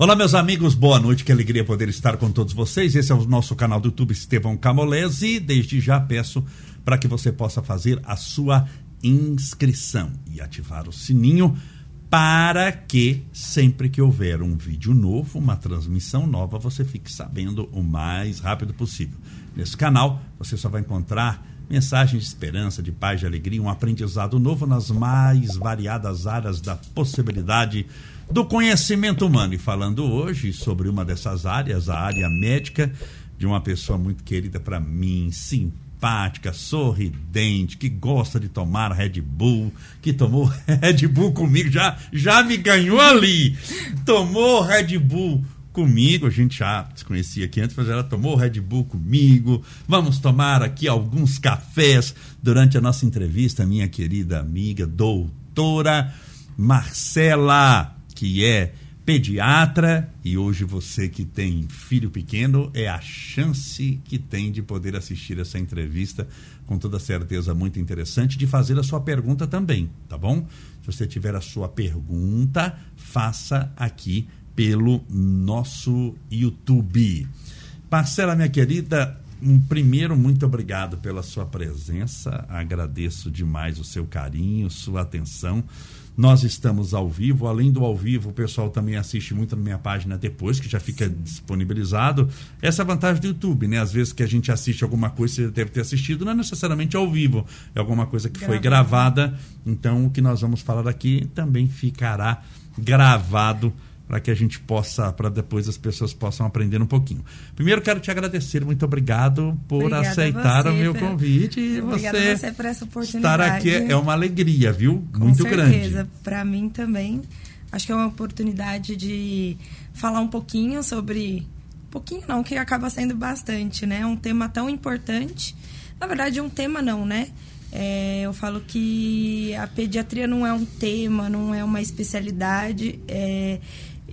Olá, meus amigos, boa noite, que alegria poder estar com todos vocês. Esse é o nosso canal do YouTube Estevão Camolese. Desde já peço para que você possa fazer a sua inscrição e ativar o sininho para que sempre que houver um vídeo novo, uma transmissão nova, você fique sabendo o mais rápido possível. Nesse canal, você só vai encontrar mensagens de esperança, de paz, de alegria, um aprendizado novo nas mais variadas áreas da possibilidade do conhecimento humano. E falando hoje sobre uma dessas áreas, a área médica, de uma pessoa muito querida para mim, simpática, sorridente, que gosta de tomar Red Bull, que tomou Red Bull comigo, já, já me ganhou ali. Tomou Red Bull comigo, a gente já se conhecia aqui antes, mas ela tomou Red Bull comigo. Vamos tomar aqui alguns cafés durante a nossa entrevista, minha querida amiga doutora Marcela, que é pediatra e hoje você que tem filho pequeno é a chance que tem de poder assistir essa entrevista com toda certeza muito interessante de fazer a sua pergunta também, tá bom? Se você tiver a sua pergunta, faça aqui pelo nosso YouTube. Marcela, minha querida, um primeiro, muito obrigado pela sua presença. Agradeço demais o seu carinho, sua atenção. Nós estamos ao vivo, além do ao vivo, o pessoal também assiste muito na minha página depois, que já fica Sim. disponibilizado. Essa é a vantagem do YouTube, né? Às vezes que a gente assiste alguma coisa, você deve ter assistido, não é necessariamente ao vivo, é alguma coisa que foi gravada. Então, o que nós vamos falar aqui também ficará gravado para que a gente possa, para depois as pessoas possam aprender um pouquinho. Primeiro quero te agradecer, muito obrigado por Obrigada aceitar você, o meu convite e você, você por essa oportunidade. Estar aqui é uma alegria, viu? Com muito certeza. grande. certeza, para mim também. Acho que é uma oportunidade de falar um pouquinho sobre pouquinho não, que acaba sendo bastante, né? Um tema tão importante. Na verdade, um tema não, né? É, eu falo que a pediatria não é um tema, não é uma especialidade. É,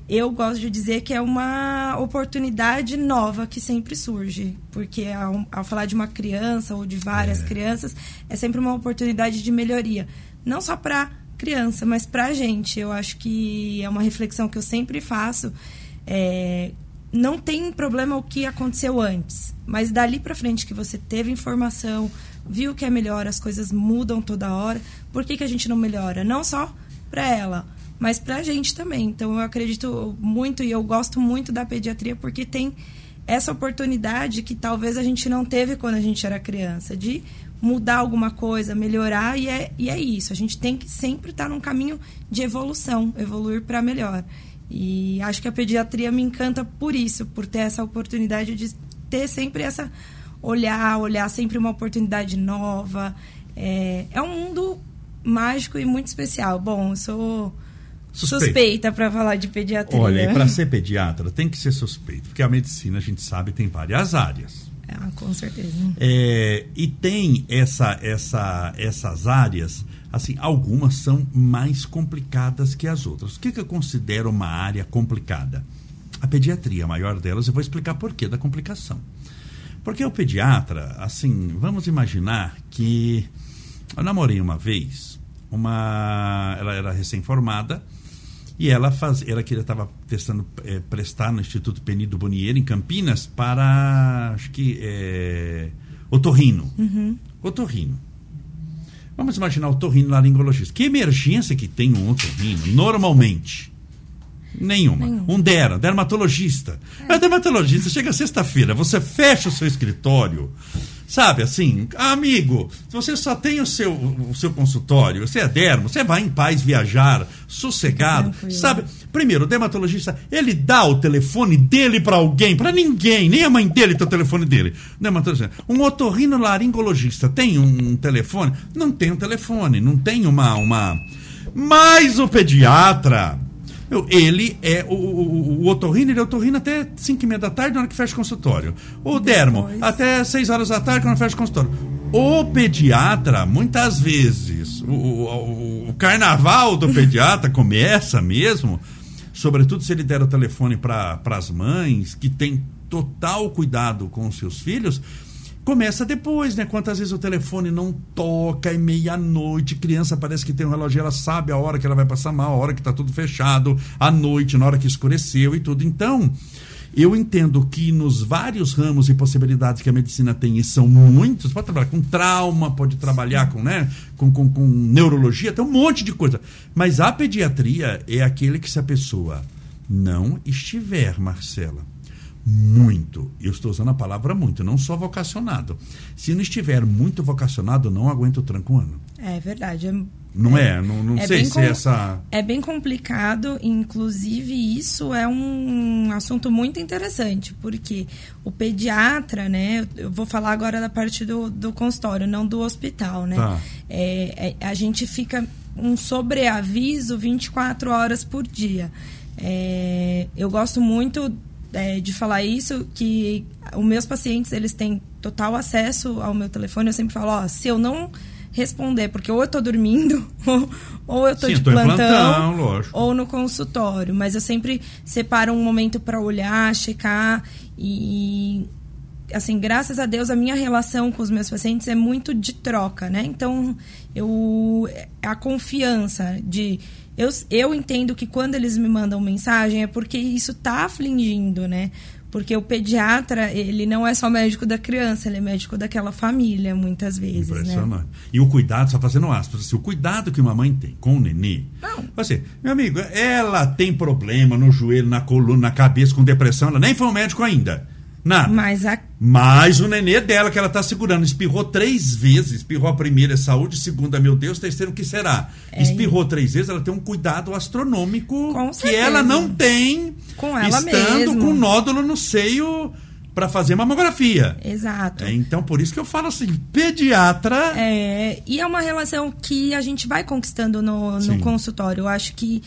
eu gosto de dizer que é uma oportunidade nova que sempre surge. Porque ao, ao falar de uma criança ou de várias é. crianças, é sempre uma oportunidade de melhoria. Não só para criança, mas para a gente. Eu acho que é uma reflexão que eu sempre faço. É, não tem problema o que aconteceu antes, mas dali para frente que você teve informação, viu que é melhor, as coisas mudam toda hora, por que, que a gente não melhora? Não só para ela, mas para a gente também. Então eu acredito muito e eu gosto muito da pediatria porque tem essa oportunidade que talvez a gente não teve quando a gente era criança, de mudar alguma coisa, melhorar, e é, e é isso. A gente tem que sempre estar num caminho de evolução, evoluir para melhor. E acho que a pediatria me encanta por isso, por ter essa oportunidade de ter sempre essa olhar, olhar sempre uma oportunidade nova. É, é um mundo mágico e muito especial. Bom, eu sou suspeita, suspeita para falar de pediatria. Olha, e para ser pediatra tem que ser suspeito, porque a medicina, a gente sabe, tem várias áreas. Ah, com certeza. É, e tem essa, essa, essas áreas, assim, algumas são mais complicadas que as outras. O que, que eu considero uma área complicada? A pediatria, a maior delas, eu vou explicar por que da complicação. Porque o pediatra, assim, vamos imaginar que eu namorei uma vez, uma, ela era recém-formada, e ela faz, ela que estava testando é, prestar no Instituto Penido Bonier em Campinas para acho que é, otorrino. Uhum. Otorrino. Vamos imaginar o otorrino laringologista. Que emergência que tem um otorrino normalmente? Nenhuma. Nenhuma. Um dera, dermatologista. É. dermatologista, chega sexta-feira, você fecha o seu escritório, Sabe assim, amigo, se você só tem o seu, o seu consultório, você é dermo, você vai em paz viajar, sossegado. Sabe, primeiro, o dermatologista, ele dá o telefone dele para alguém, para ninguém, nem a mãe dele tem o telefone dele. Dermatologista. Um otorrino laringologista tem um telefone? Não tem um telefone, não tem uma. uma... Mas o pediatra, ele é o, o, o otorrino, ele é otorrino até 5 e meia da tarde, na hora que fecha o consultório. O dermo, até 6 horas da tarde, quando fecha o consultório. O pediatra, muitas vezes, o, o, o carnaval do pediatra começa mesmo, sobretudo se ele der o telefone para as mães, que tem total cuidado com os seus filhos, Começa depois, né? Quantas vezes o telefone não toca, é meia-noite, criança parece que tem um relógio, ela sabe a hora que ela vai passar mal, a hora que tá tudo fechado, à noite, na hora que escureceu e tudo. Então, eu entendo que nos vários ramos e possibilidades que a medicina tem, e são muitos, pode trabalhar com trauma, pode trabalhar com, né, com, com, com neurologia, tem um monte de coisa. Mas a pediatria é aquele que se a pessoa não estiver, Marcela, muito, eu estou usando a palavra muito, não só vocacionado. Se não estiver muito vocacionado, não aguenta o tranco um ano. É verdade. É, não é? é não, não é sei se com, essa. É bem complicado, inclusive isso é um assunto muito interessante, porque o pediatra, né? Eu vou falar agora da parte do, do consultório, não do hospital, né? Tá. É, é, a gente fica um sobreaviso 24 horas por dia. É, eu gosto muito é, de falar isso, que os meus pacientes, eles têm total acesso ao meu telefone. Eu sempre falo, ó, se eu não responder, porque ou eu estou dormindo, ou, ou eu estou de plantão, plantão ou no consultório. Mas eu sempre separo um momento para olhar, checar e assim, graças a Deus, a minha relação com os meus pacientes é muito de troca, né? Então, eu a confiança de eu, eu entendo que quando eles me mandam mensagem é porque isso está afligindo, né? Porque o pediatra, ele não é só médico da criança, ele é médico daquela família, muitas vezes. Né? Impressionante. Né? E o cuidado, só fazendo aspas, assim, o cuidado que uma mãe tem com o nenê. Não. Assim, meu amigo, ela tem problema no joelho, na coluna, na cabeça, com depressão, ela nem foi um médico ainda. Nada. Mas, a... Mas o nenê dela que ela está segurando espirrou três vezes. Espirrou a primeira é saúde, segunda, meu Deus, terceiro, o que será? É. Espirrou três vezes, ela tem um cuidado astronômico que ela não tem com ela estando mesmo. com nódulo no seio para fazer mamografia. Exato. É, então, por isso que eu falo assim, pediatra. É, e é uma relação que a gente vai conquistando no, no consultório. Eu acho que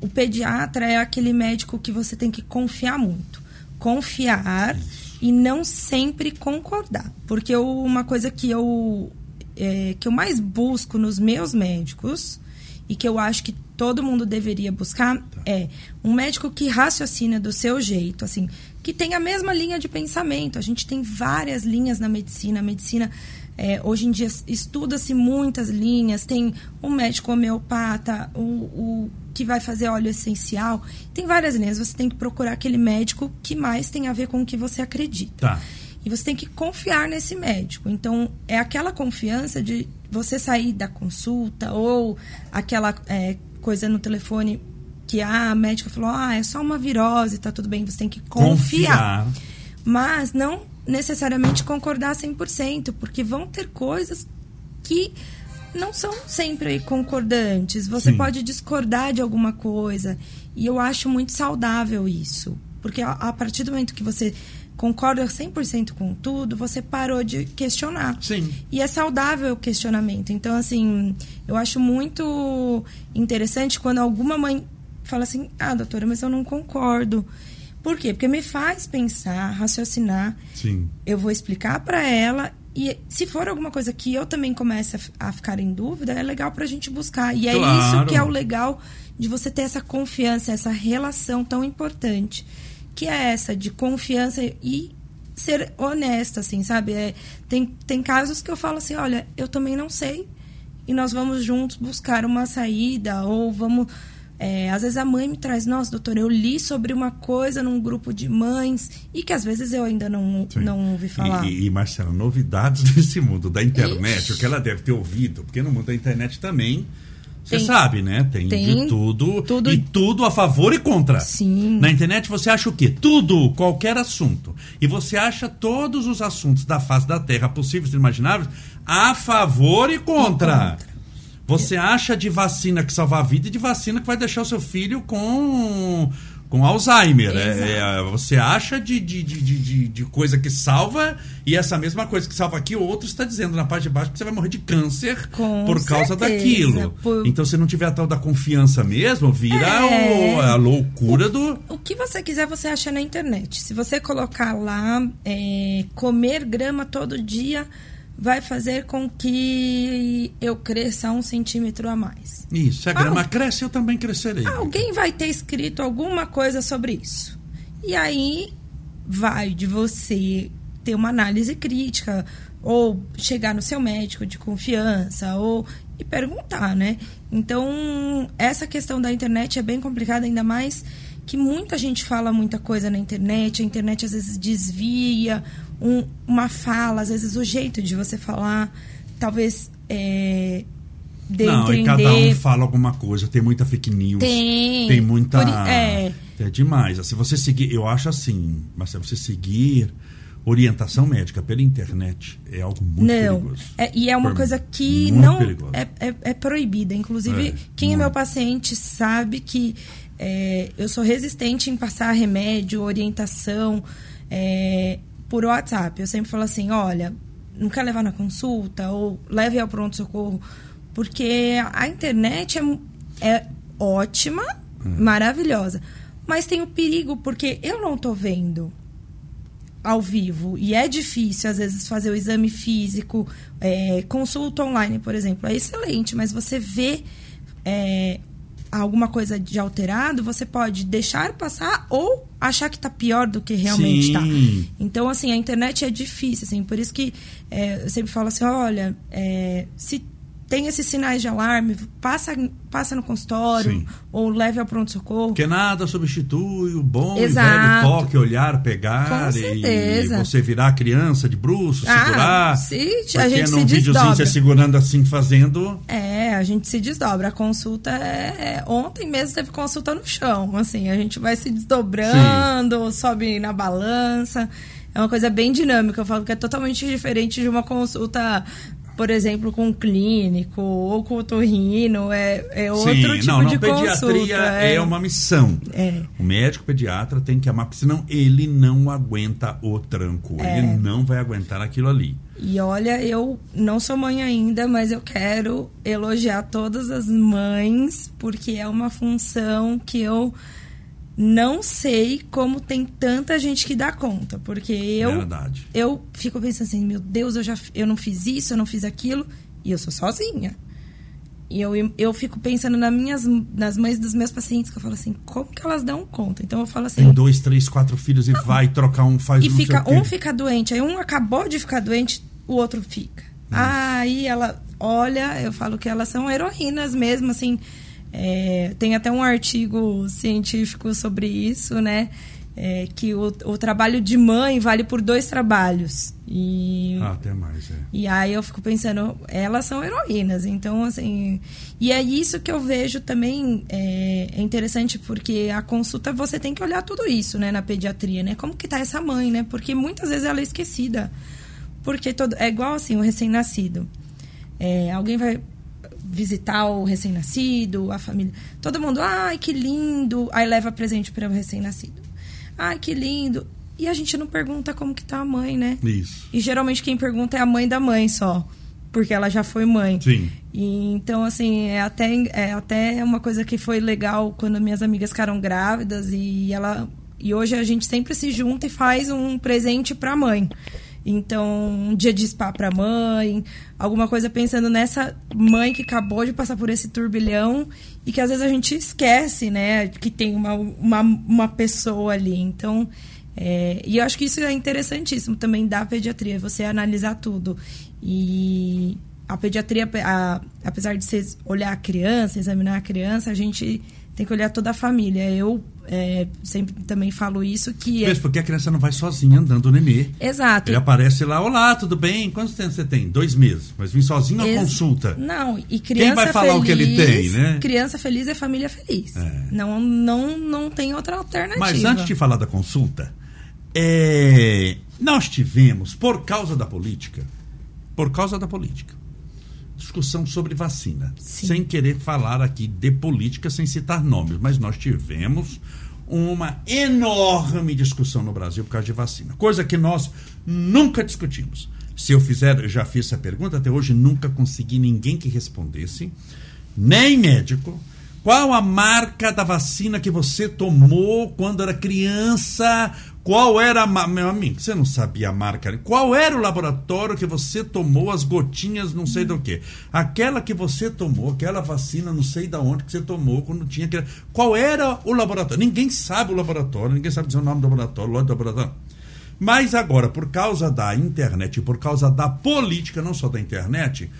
o pediatra é aquele médico que você tem que confiar muito. Confiar e não sempre concordar. Porque eu, uma coisa que eu, é, que eu mais busco nos meus médicos e que eu acho que todo mundo deveria buscar tá. é um médico que raciocina do seu jeito, assim, que tem a mesma linha de pensamento. A gente tem várias linhas na medicina. A medicina é, hoje em dia estuda-se muitas linhas, tem o um médico homeopata, o, o, que vai fazer óleo essencial. Tem várias linhas. Você tem que procurar aquele médico que mais tem a ver com o que você acredita. Tá. E você tem que confiar nesse médico. Então, é aquela confiança de você sair da consulta ou aquela é, coisa no telefone que a médica falou: ah, é só uma virose, tá tudo bem. Você tem que confiar. confiar. Mas não necessariamente concordar 100%, porque vão ter coisas que não são sempre concordantes. Você Sim. pode discordar de alguma coisa. E eu acho muito saudável isso. Porque a, partir do momento que você concorda 100% com tudo, você parou de questionar. Sim. E é saudável o questionamento. Então, assim, eu acho muito interessante quando alguma mãe fala assim: ah, doutora, mas eu não concordo. Por quê? Porque me faz pensar, raciocinar. Sim. Eu vou explicar para ela e se for alguma coisa que eu também comece a, a ficar em dúvida, é legal para a gente buscar. E é isso que é o legal de você ter essa confiança, essa relação tão importante, que é essa de confiança e ser honesta, assim, sabe? É, tem, tem casos que eu falo assim, olha, eu também não sei e nós vamos juntos buscar uma saída ou vamos é, às vezes a mãe me traz, nossa, doutora, eu li sobre uma coisa num grupo de mães e que às vezes eu ainda não, não ouvi falar. E, e Marcela, novidades desse mundo da internet, Ixi. o que ela deve ter ouvido, porque no mundo da internet também. Você sabe, né? Tem, tem, de tudo, tudo. E tudo a favor e contra. Sim. Na internet você acha o quê? Tudo, qualquer assunto. E você acha todos os assuntos da face da Terra possíveis e imagináveis a favor e contra. E contra. Você acha de vacina que salva a vida e de vacina que vai deixar o seu filho com com Alzheimer. É, é, você acha de, de, de, de, de coisa que salva e essa mesma coisa que salva aqui, o outro está dizendo na parte de baixo que você vai morrer de câncer Com por causa certeza, daquilo. Por... Então, se não tiver a tal da confiança mesmo, vira é... o, a loucura o, do. O que você quiser, você acha na internet. Se você colocar lá, é, comer grama todo dia vai fazer com que eu cresça um centímetro a mais. Isso, se a grama cresce, eu também crescerei. Alguém vai ter escrito alguma coisa sobre isso. E aí vai de você ter uma análise crítica, ou chegar no seu médico de confiança, ou e perguntar, né? Então, essa questão da internet é bem complicada, ainda mais que muita gente fala muita coisa na internet, a internet às vezes desvia um, uma fala, às vezes o jeito de você falar, talvez é, de Não, entender. e cada um fala alguma coisa, tem muita fake news. Tem. Tem muita. Por, é. é demais. Se você seguir, eu acho assim, mas se você seguir orientação médica pela internet é algo muito não, perigoso. É, e é uma Por coisa que não é, é, é, proibida. Inclusive, é, quem muito. é meu paciente sabe que é, eu sou resistente em passar remédio, orientação é, por WhatsApp. Eu sempre falo assim, olha, não quer levar na consulta ou leve ao pronto-socorro, porque a internet é, é ótima, hum. maravilhosa, mas tem o perigo porque eu não estou vendo ao vivo e é difícil às vezes fazer o exame físico, é, consulta online, por exemplo, é excelente, mas você vê é, alguma coisa de alterado, você pode deixar passar ou achar que está pior do que realmente está. Então, assim, a internet é difícil, assim, por isso que é, eu sempre falo assim, olha, é, se tem esses sinais de alarme, passa, passa no consultório Sim. ou leve ao pronto-socorro. Porque nada substitui o bom Exato. e velho toque, olhar, pegar e você virar criança de bruxo, ah, segurar. Sim, a gente num se videozinho você segurando assim, fazendo... É, a gente se desdobra. A consulta é... é ontem mesmo teve consulta no chão, assim, a gente vai se desdobrando, Sim. sobe na balança... É uma coisa bem dinâmica. Eu falo que é totalmente diferente de uma consulta por exemplo, com um clínico ou com o torrino, é, é outro Sim, tipo não, não, de pediatria consulta. É, é uma missão. É. O médico pediatra tem que amar, porque senão ele não aguenta o tranco. É. Ele não vai aguentar aquilo ali. E olha, eu não sou mãe ainda, mas eu quero elogiar todas as mães, porque é uma função que eu não sei como tem tanta gente que dá conta, porque eu Verdade. eu fico pensando assim, meu Deus, eu já eu não fiz isso, eu não fiz aquilo, e eu sou sozinha. E eu, eu fico pensando nas minhas nas mães dos meus pacientes, que eu falo assim, como que elas dão conta? Então eu falo assim. Tem dois, três, quatro filhos e não, vai trocar um, faz E fica, um fica doente, aí um acabou de ficar doente, o outro fica. Hum. Aí ela olha, eu falo que elas são heroínas mesmo, assim é, tem até um artigo científico sobre isso, né? É, que o, o, trabalho de mãe vale por dois trabalhos. E, ah, até mais, é. E aí eu fico pensando, elas são heroínas, então assim. E é isso que eu vejo também é, é, interessante, porque a consulta você tem que olhar tudo isso, né, na pediatria, né? Como que tá essa mãe, né? Porque muitas vezes ela é esquecida. Porque todo, é igual assim, o recém-nascido. É, alguém vai visitar o recém-nascido, a família. Todo mundo, ai, que lindo. Aí leva presente para o recém-nascido. Ai, que lindo. E a gente não pergunta como que tá a mãe, né? Isso. E geralmente quem pergunta é a mãe da mãe só. Porque ela já foi mãe. Sim. E, então, assim, é até, é até uma coisa que foi legal quando minhas amigas ficaram grávidas e ela. E hoje a gente sempre se junta e faz um presente para a mãe. Então, um dia de spa para mãe, alguma coisa pensando nessa mãe que acabou de passar por esse turbilhão e que às vezes a gente esquece, né, que tem uma, uma, uma pessoa ali. Então, é, e eu acho que isso é interessantíssimo também da pediatria, você analisar tudo. E a pediatria, a, apesar de você olhar a criança, examinar a criança, a gente tem que olhar toda a família. Eu é, sempre também falo isso que Mesmo é... porque a criança não vai sozinha andando o nenê. Exato. Ele aparece lá, olá, tudo bem? Quantos tempos você tem? Dois meses. Mas vim sozinho Ex... à consulta. Não, e criança Quem vai falar feliz, o que ele tem, né? Criança feliz é família feliz. É. Não, não, não tem outra alternativa. Mas antes de falar da consulta, é... nós tivemos, por causa da política, por causa da política, discussão sobre vacina. Sim. Sem querer falar aqui de política, sem citar nomes, mas nós tivemos uma enorme discussão no Brasil por causa de vacina, coisa que nós nunca discutimos. Se eu fizer, eu já fiz essa pergunta, até hoje nunca consegui ninguém que respondesse, nem médico, qual a marca da vacina que você tomou quando era criança? Qual era a meu amigo? Você não sabia a marca? Qual era o laboratório que você tomou as gotinhas, não sei do que? Aquela que você tomou, aquela vacina, não sei da onde que você tomou quando tinha que Qual era o laboratório? Ninguém sabe o laboratório, ninguém sabe dizer o nome do laboratório, o do laboratório. Mas agora, por causa da internet, por causa da política, não só da internet,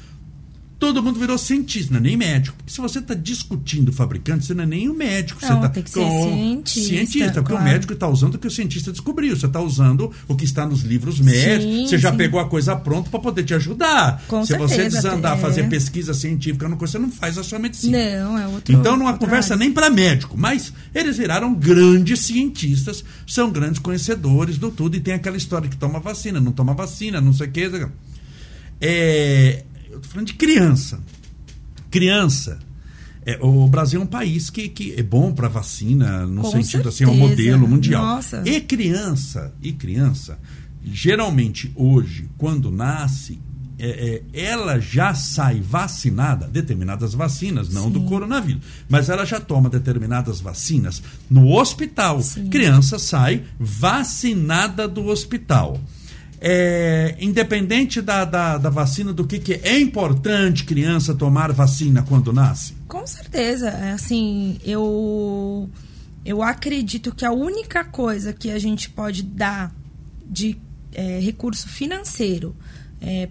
todo mundo virou cientista, não é nem médico. Porque se você está discutindo fabricante, você não é nem o médico. Não, você tá tem que ser cientista, cientista porque claro. o médico está usando o que o cientista descobriu. Você está usando o que está nos livros médicos. Sim, você já sim. pegou a coisa pronta para poder te ajudar. Com se você certeza, desandar a é. fazer pesquisa científica, numa coisa, você não faz a sua medicina. Não, é outro. Então não há conversa nem para médico, mas eles viraram grandes cientistas, são grandes conhecedores do tudo e tem aquela história que toma vacina, não toma vacina, não sei o que. É, eu tô falando de criança. Criança. é, o Brasil é um país que, que é bom para vacina, no Com sentido assim, é um certeza. modelo mundial. Nossa. E criança, e criança, geralmente hoje, quando nasce, é, é, ela já sai vacinada, determinadas vacinas, não do Sim. coronavírus, mas ela já toma determinadas vacinas no hospital. Sim. Criança sai vacinada do hospital. É, independente da, da, da vacina, do que, que é importante criança tomar vacina quando nasce? Com certeza. É Assim, eu, eu acredito que a única coisa que a gente pode dar de é, recurso financeiro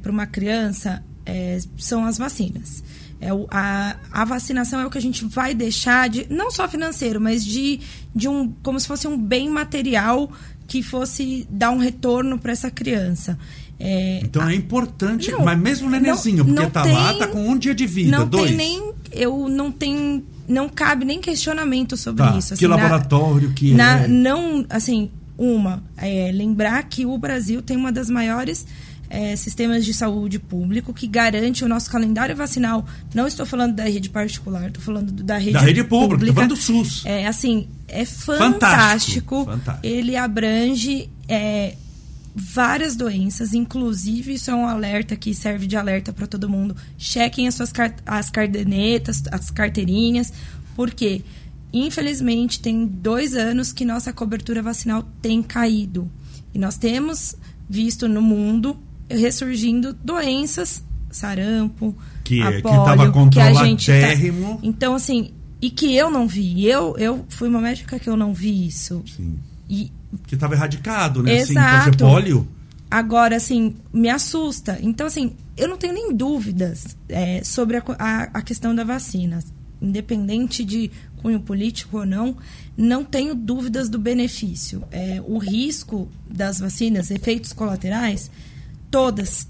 para uma criança é, são as vacinas. É a, a vacinação é o que a gente vai deixar de não só financeiro, mas de, de um como se fosse um bem material que fosse dar um retorno para essa criança. É, Então é importante, Não, mas mesmo o não- nenenzinho, porque não tá lá, tem- tá com um dia de vida, não dois. tem nem eu não tem não cabe nem questionamento sobre Tá, isso que na- laboratório que na- é. não assim uma é, lembrar que o Brasil tem uma das maiores é, sistemas de saúde público que garante o nosso calendário vacinal. Não estou falando da rede particular, estou falando do- da rede Da rede pública, tô falando do SUS. É assim, é Fantástico, fantástico. fantástico. Ele abrange é, várias doenças, inclusive isso é um alerta que serve de alerta para todo mundo. Chequem as suas as cardenetas, as carteirinhas, porque infelizmente tem dois anos que nossa cobertura vacinal tem caído e nós temos visto no mundo ressurgindo doenças, sarampo, Que- a que polio, tava que a gente tá- então, assim, e que eu não vi. Eu, eu fui uma médica que eu não vi isso. Sim. E Que estava erradicado, né? Assim, Exato. fazer pólio. agora, assim, me assusta. Então, assim, eu não tenho nem dúvidas é, sobre a, a, a questão da vacina. Independente de cunho político ou não, não tenho dúvidas do benefício. É, o risco das vacinas, efeitos colaterais, todas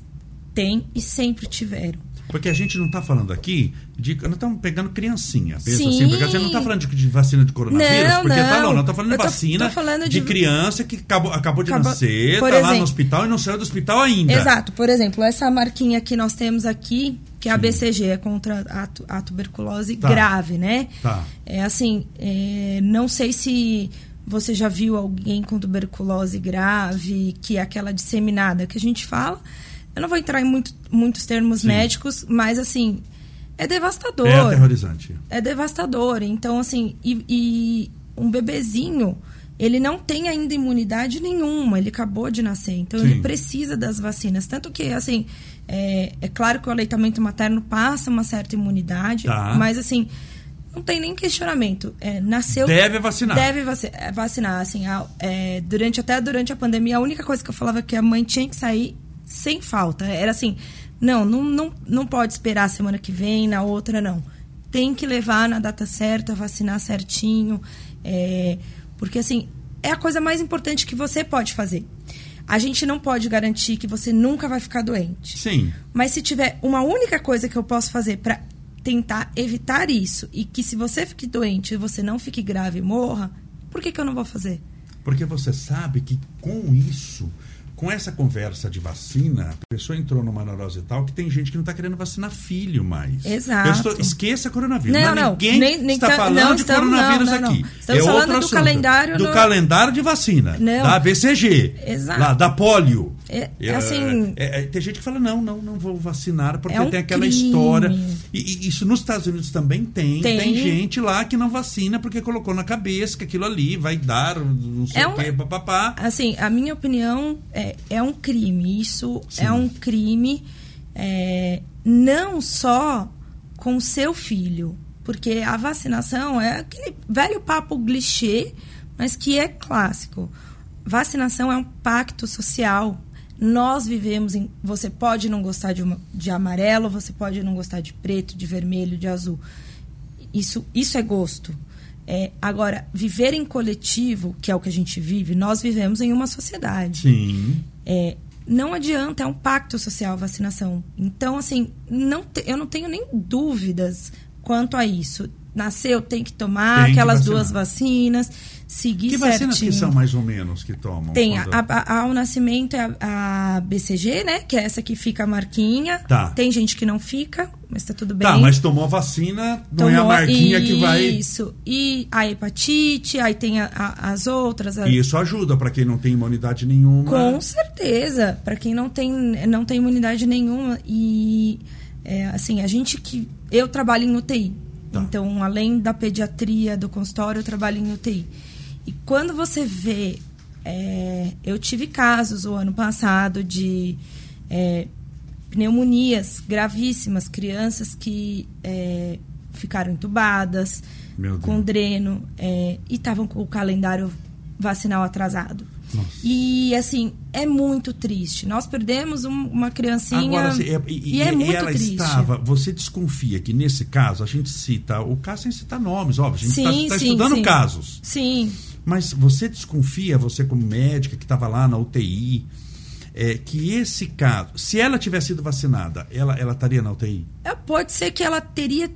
têm e sempre tiveram. Porque a gente não está falando aqui de. Nós estamos pegando criancinha. Pensa Sim. assim, porque a gente não está falando de, de vacina de coronavírus, Não, porque tá não. não, falando de tô- vacina tô falando de... de- criança que acabou, acabou de Acabou- nascer, está lá no exemplo. hospital e não saiu do hospital ainda. Exato. Por exemplo, essa marquinha que nós temos aqui, que é a BCG, é contra a, a tuberculose Tá. grave, né? Tá. É assim, é, não sei se você já viu alguém com tuberculose grave, que é aquela disseminada que a gente fala. Eu não vou entrar em muito- muitos termos Sim. médicos, mas assim, é devastador. É aterrorizante. É devastador. Então, assim, e, e um bebezinho, ele não tem ainda imunidade nenhuma, ele acabou de nascer. Então, Sim. ele precisa das vacinas. Tanto que, assim, é, é claro que o aleitamento materno passa uma certa imunidade, Tá. mas, assim, não tem nem questionamento. É, nasceu. Deve vacinar. Deve é, vacinar. Assim, a- é, durante, até durante a pandemia, a única coisa que eu falava é que a mãe tinha que sair sem falta. Era assim, não, não, não, não pode esperar a semana que vem, na outra não. Tem que levar na data certa, vacinar certinho. é, porque assim, é a coisa mais importante que você pode fazer. A gente não pode garantir que você nunca vai ficar doente. Sim. Mas se tiver uma única coisa que eu posso fazer para tentar evitar isso e que se você fique doente e você não fique grave e morra, por que, que eu não vou fazer? Porque você sabe que com isso, com essa conversa de vacina, a pessoa entrou numa neurose tal que tem gente que não está querendo vacinar filho mais. Exato. Estou- esqueça coronavírus. Não, não. Ninguém Nem- nem está tá- falando não de estamos- coronavírus não, não, aqui. não. Estamos é falando do assunto. calendário Do do- calendário de vacina. Não. Da BCG. Exato. Lá, da polio. É- é assim- é- é- tem gente que fala, não, não, não vou vacinar, porque É um tem aquela crime. história. E, e isso nos Estados Unidos também tem. Tem, Tem. gente lá que não vacina porque colocou na cabeça que aquilo ali vai dar não sei É o um- quê, papapá. Assim, a minha opinião é, é um crime. Isso Sim. é um crime é, não só com o seu filho. Porque a vacinação é aquele velho papo clichê, mas que é clássico. vacinação é um pacto social. Nós vivemos em. Você pode não gostar de, uma, de amarelo, você pode não gostar de preto, de vermelho, de azul. Isso, isso é gosto. É, agora, viver em coletivo, que é o que a gente vive, nós vivemos em uma sociedade. Sim. É, não adianta, é um pacto social a vacinação. Então, assim, não te, eu não tenho nem dúvidas quanto a isso. Nasceu, tem que tomar Tem que aquelas duas vacinas, seguir Que vacinas certinho. que são mais ou menos que tomam? Tem a, quando- a- a- ao nascimento é a, a BCG, né? Que é essa que fica a marquinha. Tá. Tem gente que não fica, mas tá tudo bem. Tá, mas tomou a vacina, não é a Tomou- marquinha que vai. Isso. E a hepatite, aí tem as outras. a- E isso ajuda para quem não tem imunidade nenhuma. Com certeza, para quem não tem, não tem imunidade nenhuma e é, assim a gente que eu trabalho em UTI, Tá. então além da pediatria do consultório eu trabalho em UTI e quando você vê, é, eu tive casos o ano passado de é, pneumonias gravíssimas, crianças que é, ficaram entubadas com dreno é, e estavam com o calendário vacinal atrasado. Nossa. E assim, é muito triste. Nós perdemos um- uma criancinha. Agora, é- e, e, é e muito ela triste. estava. Você desconfia que nesse caso, a gente cita o caso sem citar nomes, óbvio, a gente está sim, estudando sim. casos. Sim. Mas você desconfia, você como médica que estava lá na UTI, é, que esse caso, se ela tivesse sido vacinada, ela, ela estaria na UTI? É, Pode ser que ela teria,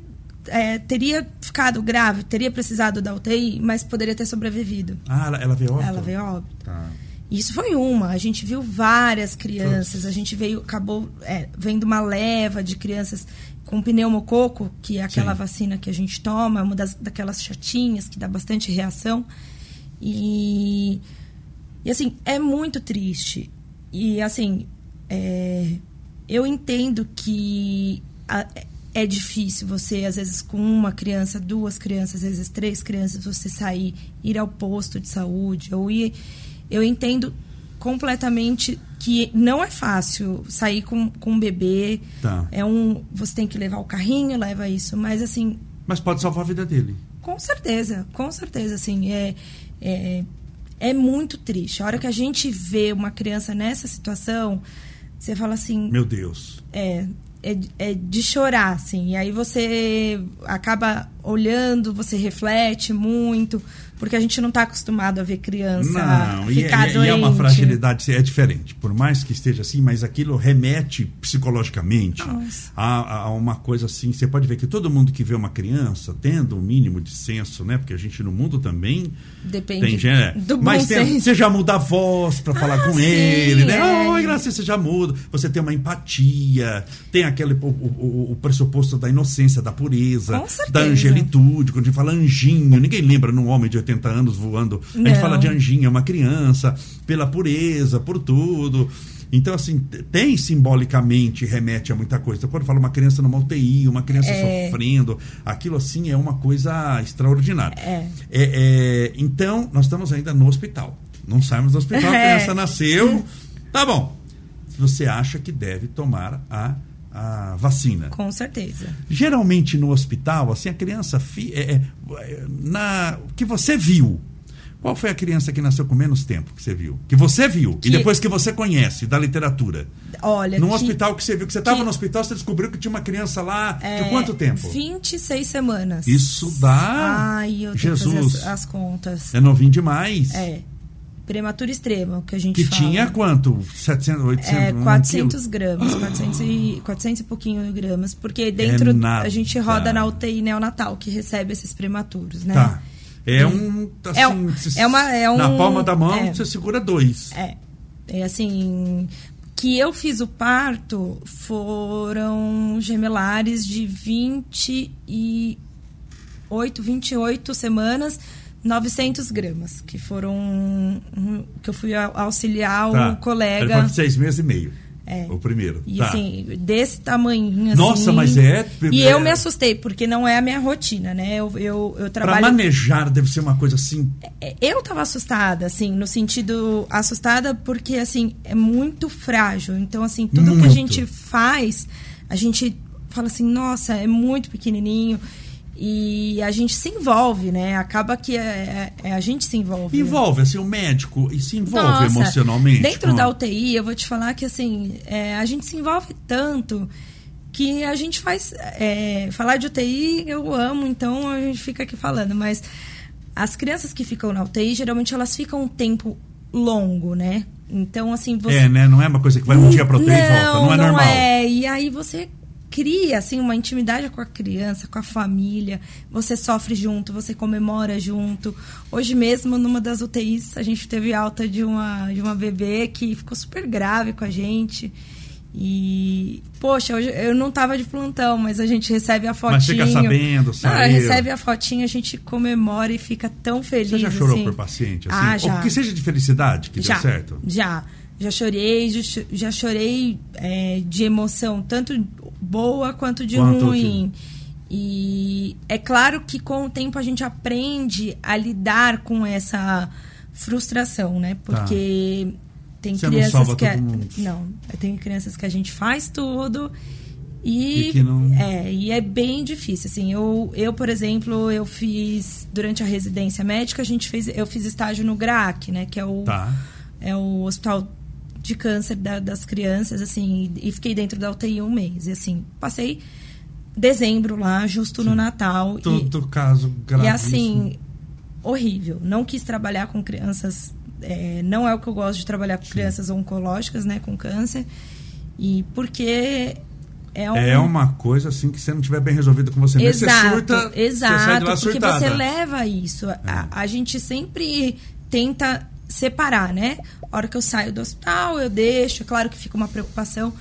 é, teria ficado grave, teria precisado da UTI, mas poderia ter sobrevivido. Ah, ela, ela veio óbito? Ela veio óbito. Tá. Isso foi uma. A gente viu várias crianças. A gente veio, acabou é, vendo uma leva de crianças com pneumococo, que é aquela Sim. vacina que a gente toma, uma das, daquelas chatinhas que dá bastante reação. E, e assim, é muito triste. E assim, é, eu entendo que a- é difícil você, às vezes, com uma criança, duas crianças, às vezes três crianças, você sair, ir ao posto de saúde, ou ir. Eu entendo completamente que não é fácil sair com, com um bebê. Tá. É um. Você tem que levar o carrinho, leva isso. Mas assim, Mas pode salvar a vida dele. com certeza, com certeza, assim, é, é, é muito triste. A hora que a gente vê uma criança nessa situação, você fala assim, Meu Deus. é, é, é de chorar, assim. E aí você acaba olhando, você reflete muito, porque a gente não está acostumado a ver criança Não, e, ficar e- e doente. é uma fragilidade, é diferente. Por mais que esteja assim, mas aquilo remete psicologicamente a, a uma coisa assim. Você pode ver que todo mundo que vê uma criança tendo um mínimo de senso, né? Porque a gente no mundo também Depende tem gente. do bom mas tem- você já muda a voz para falar Ah, com sim, ele, né? é. Oi, Gracinha, você já muda. Você tem uma empatia, tem aquele o, o- o pressuposto da inocência, da pureza, da angelitude. Quando a gente fala anjinho, ninguém lembra num homem de 80 anos voando. A gente Não. fala de anjinho, é uma criança, pela pureza, por tudo. Então, assim, tem simbolicamente, remete a muita coisa. Então, quando fala uma criança numa UTI, uma criança É. sofrendo, aquilo assim é uma coisa extraordinária. É. É, é, então, nós estamos ainda no hospital. Não saímos do hospital, a criança nasceu. Tá bom. Você acha que deve tomar a, a vacina. Com certeza. Geralmente no hospital, assim, a criança. Fi, é, é, na, que você viu. Qual foi a criança que nasceu com menos tempo que você viu? Que você viu. Que- E depois que você conhece da literatura. Olha, Num que- hospital que você viu, que você estava que- no hospital, você descobriu que tinha uma criança lá é, de quanto tempo? 26 semanas. Isso dá. Ai, eu tenho que Jesus. fazer as, as contas. É novinho demais. É. Prematuro extremo, que a gente Que fala. tinha quanto? 700, 800, É, um 400 quilo? gramas, 400 e, 400 e pouquinho gramas. Porque dentro É a gente roda na UTI neonatal, que recebe esses prematuros, né? Tá. É um. Assim, É um- é uma- é Na um- palma da mão, é. você segura dois. É. É assim. Que eu fiz o parto foram gemelares de 28, 28 semanas, 900 gramas. Que foram. um, que eu fui au- auxiliar Tá. o colega. Ele seis meses e meio. É. O primeiro. E tá. assim, desse tamanho assim. Nossa, mas é- E é- eu me assustei, porque não é a minha rotina, né? Eu, eu, eu Pra trabalho. manejar deve ser uma coisa assim. É, Eu tava assustada, assim, no sentido. Assustada porque, assim, é muito frágil. Então, assim, tudo que Muito. a gente faz, a gente fala assim, nossa, é muito pequenininho. E a gente se envolve, né? Acaba que é, é- é- a gente se envolve. né? Envolve, assim, o médico e se envolve Nossa, emocionalmente. Dentro com- da UTI, eu vou te falar que assim, é, a gente se envolve tanto que a gente faz. é, falar de UTI eu amo, então a gente fica aqui falando, mas as crianças que ficam na UTI, geralmente elas ficam um tempo longo, né? Então, assim, você. É, né? Não é uma coisa que vai um dia pra UTI e volta. Não é normal. é. E aí você cria assim uma intimidade com a criança, com a família. Você sofre junto, você comemora junto. Hoje mesmo numa das UTIs a gente teve alta de uma de uma bebê que ficou super grave com a gente. E poxa, hoje eu não tava de plantão, mas a gente recebe a fotinho. Mas fica sabendo, Não, saiu. recebe a fotinha, a gente comemora e fica tão feliz. Você já chorou assim. por paciente? Assim? Ah, Ou já. que seja de felicidade que já, deu certo? Já. Já chorei, já, cho- já chorei é, de emoção, tanto boa quanto de Quanto ruim. E é claro que com o tempo a gente aprende a lidar com essa frustração, né? Porque tem Tá. Você não crianças salva que. a-. Não, tem crianças que a gente faz tudo e, E que não- é, e é bem difícil. Assim, eu, eu, por exemplo, eu fiz durante a residência médica, a gente fez, eu fiz estágio no GRAC, né? Que é o, Tá. é o hospital de câncer da- das crianças, assim, e fiquei dentro da UTI um mês. E assim, passei dezembro lá, justo no Natal. e- Todo caso e gravíssimo. assim, horrível. Não quis trabalhar com crianças. é, não é o que eu gosto de trabalhar com crianças oncológicas, né? Com câncer. E porque é um. É uma coisa assim que se não tiver bem resolvido com você mesmo, Exato, você surta, exato, você sai de lá porque surtada. você leva isso. É. A, a gente sempre tenta separar, né? A hora que eu saio do hospital, eu deixo, é claro que fica uma preocupação,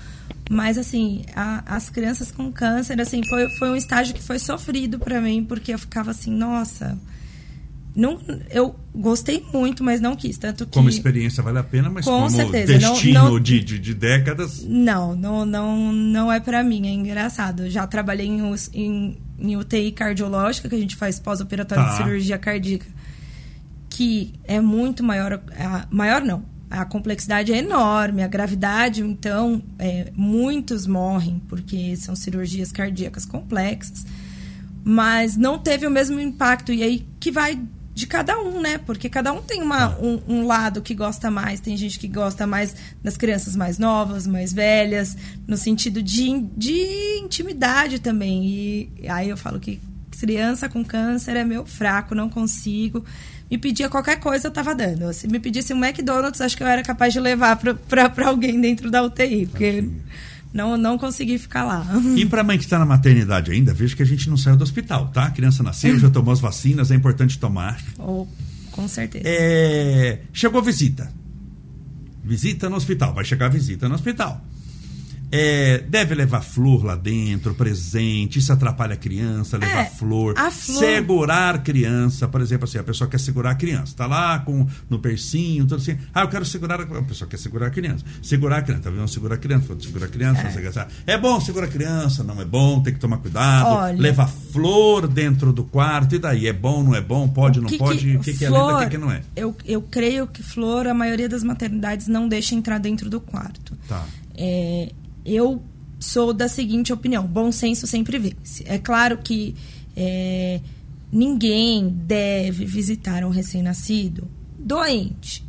mas assim, a- as crianças com câncer, assim, foi, foi um estágio que foi sofrido para mim, porque eu ficava assim, nossa, não, eu gostei muito, mas não quis, tanto que Como experiência vale a pena, mas Com como certeza, não- destino não- De, de, de décadas... Não, não, não, não é pra mim, é engraçado. Eu já trabalhei em, em, em UTI cardiológica, que a gente faz pós-operatório Tá. de cirurgia cardíaca, que é muito maior. a- maior não. A complexidade é enorme, a gravidade, então, é, muitos morrem, porque são cirurgias cardíacas complexas. Mas não teve o mesmo impacto. E aí que vai de cada um, né? Porque cada um tem uma, Tá. um, um lado que gosta mais. Tem gente que gosta mais das crianças mais novas, mais velhas, no sentido de, de intimidade também. E aí eu falo que criança com câncer é meu fraco, não consigo. Me pedia qualquer coisa, eu tava dando. Se me pedisse um McDonald's, acho que eu era capaz de levar para alguém dentro da UTI, porque não, não consegui ficar lá. E para mãe que está na maternidade ainda, veja que a gente não saiu do hospital, tá? A criança nasceu, já tomou as vacinas, é importante tomar. Ou, com certeza. É, chegou a visita. Visita no hospital, vai chegar a visita no hospital. É, deve levar flor lá dentro, presente, isso atrapalha a criança, levar É, flor, a flor- Segurar a criança, por exemplo, assim, a pessoa quer segurar a criança, tá lá com no persinho, tudo assim. Ah, eu quero segurar a, a pessoa quer segurar a criança. Segurar a criança, tá vendo? Segurar a criança, falando segurar a criança, não que, sabe? É bom segurar a criança, não é bom, tem que tomar cuidado. Olha. levar flor dentro do quarto, e daí? É bom, não é bom? Pode, não pode? O que, que é lenda, o que, que não é? Eu, eu creio que flor, a maioria das maternidades não deixa entrar dentro do quarto. Tá. É, eu sou da seguinte opinião: bom senso sempre vence. É claro que é, ninguém deve visitar um recém-nascido doente.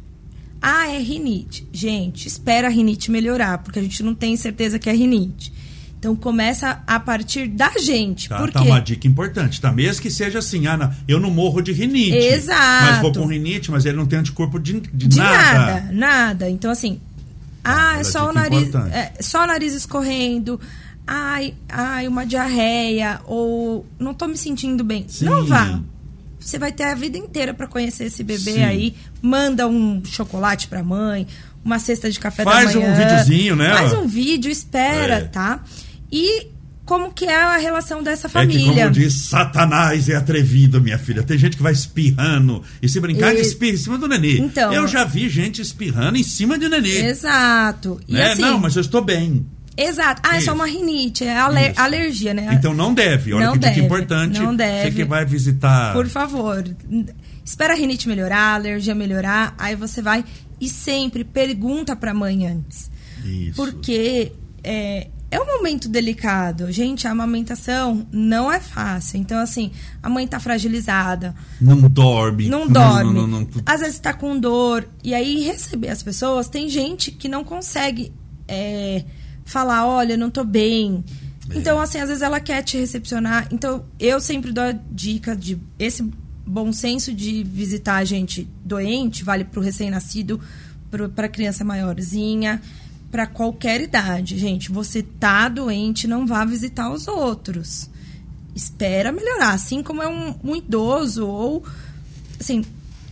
Ah, é rinite. Gente, espera a rinite melhorar, porque a gente não tem certeza que é rinite. Então começa a partir da gente. Tá, por tá uma dica importante, tá? Mesmo que seja assim, ah, não, eu não morro de rinite. Exato. Mas vou com rinite, mas ele não tem anticorpo de, de, De nada. nada. nada, Então, assim, ah, é só o dica nariz. é, só o nariz escorrendo. Ai, ai, uma diarreia. Ou não tô me sentindo bem. Sim. Não vá. Você vai ter a vida inteira para conhecer esse bebê Sim. aí. Manda um chocolate pra mãe, uma cesta de café Faz da um manhã. videozinho, né? Faz um vídeo, espera, É. tá? E como que é a relação dessa É que, família? como diz, Satanás é atrevido, minha filha. Tem gente que vai espirrando. E se brincar, E- espirra em cima do nenê. Então- eu já vi gente espirrando em cima de nenê. Exato. E né? assim, Não, mas eu estou bem. Exato. Ah, é Isso. só uma rinite, é aler- Isso. alergia, né? Então não deve. Olha Não que deve, importante. não Você deve. que vai visitar. Por favor, espera a rinite melhorar, a alergia melhorar, aí você vai e sempre pergunta pra mãe antes. Isso. Porque é, é um momento delicado. Gente, a amamentação não é fácil. Então, assim, a mãe tá fragilizada. Não dorme. Não dorme. Não, não, não, Às vezes tá com dor. E aí, receber as pessoas, tem gente que não consegue é, falar, olha, não tô bem. É. Então, assim, às vezes ela quer te recepcionar. Então, eu sempre dou a dica de esse bom senso de visitar a gente doente, vale pro recém-nascido, pra criança maiorzinha para qualquer idade, gente. Você tá doente, não vá visitar os outros. Espera melhorar, assim como é um, um idoso ou assim,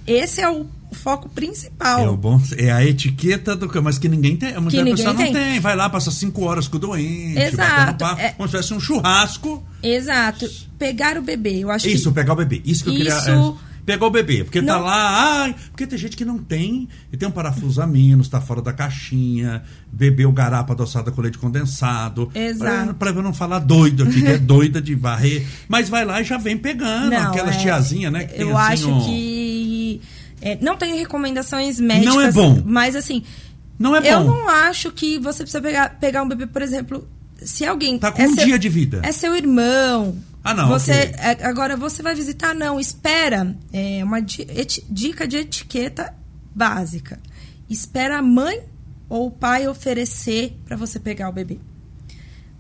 esse é o foco principal. É, o bom, é a etiqueta do mas que ninguém tem. Muita que pessoa não tem. tem. Vai lá, passa cinco horas com o doente. Exato. Papo, é... Como se tivesse um churrasco. Exato. Pegar o bebê, eu acho Isso, que... pegar o bebê. Isso que eu queria. É pegar o bebê. Porque tá não. tá lá, ai, porque tem gente que não tem, e tem um parafuso a menos, tá fora da caixinha, bebeu garapa adoçada com leite condensado. Exato. Pra, pra eu não falar doido aqui, que é doida de varrer. Mas vai lá e já vem pegando, não, aquelas é, tiazinhas, né? eu assim, acho que. É, não tenho recomendações médicas. Não é bom. Mas assim. Não é bom. Eu não acho que você precisa pegar, pegar um bebê, por exemplo, se alguém. Tá com é um seu, dia de vida. É seu irmão, ah, não. Você, okay. É, agora você vai visitar, não. Espera. É uma dica de etiqueta básica. Espera a mãe ou o pai oferecer para você pegar o bebê.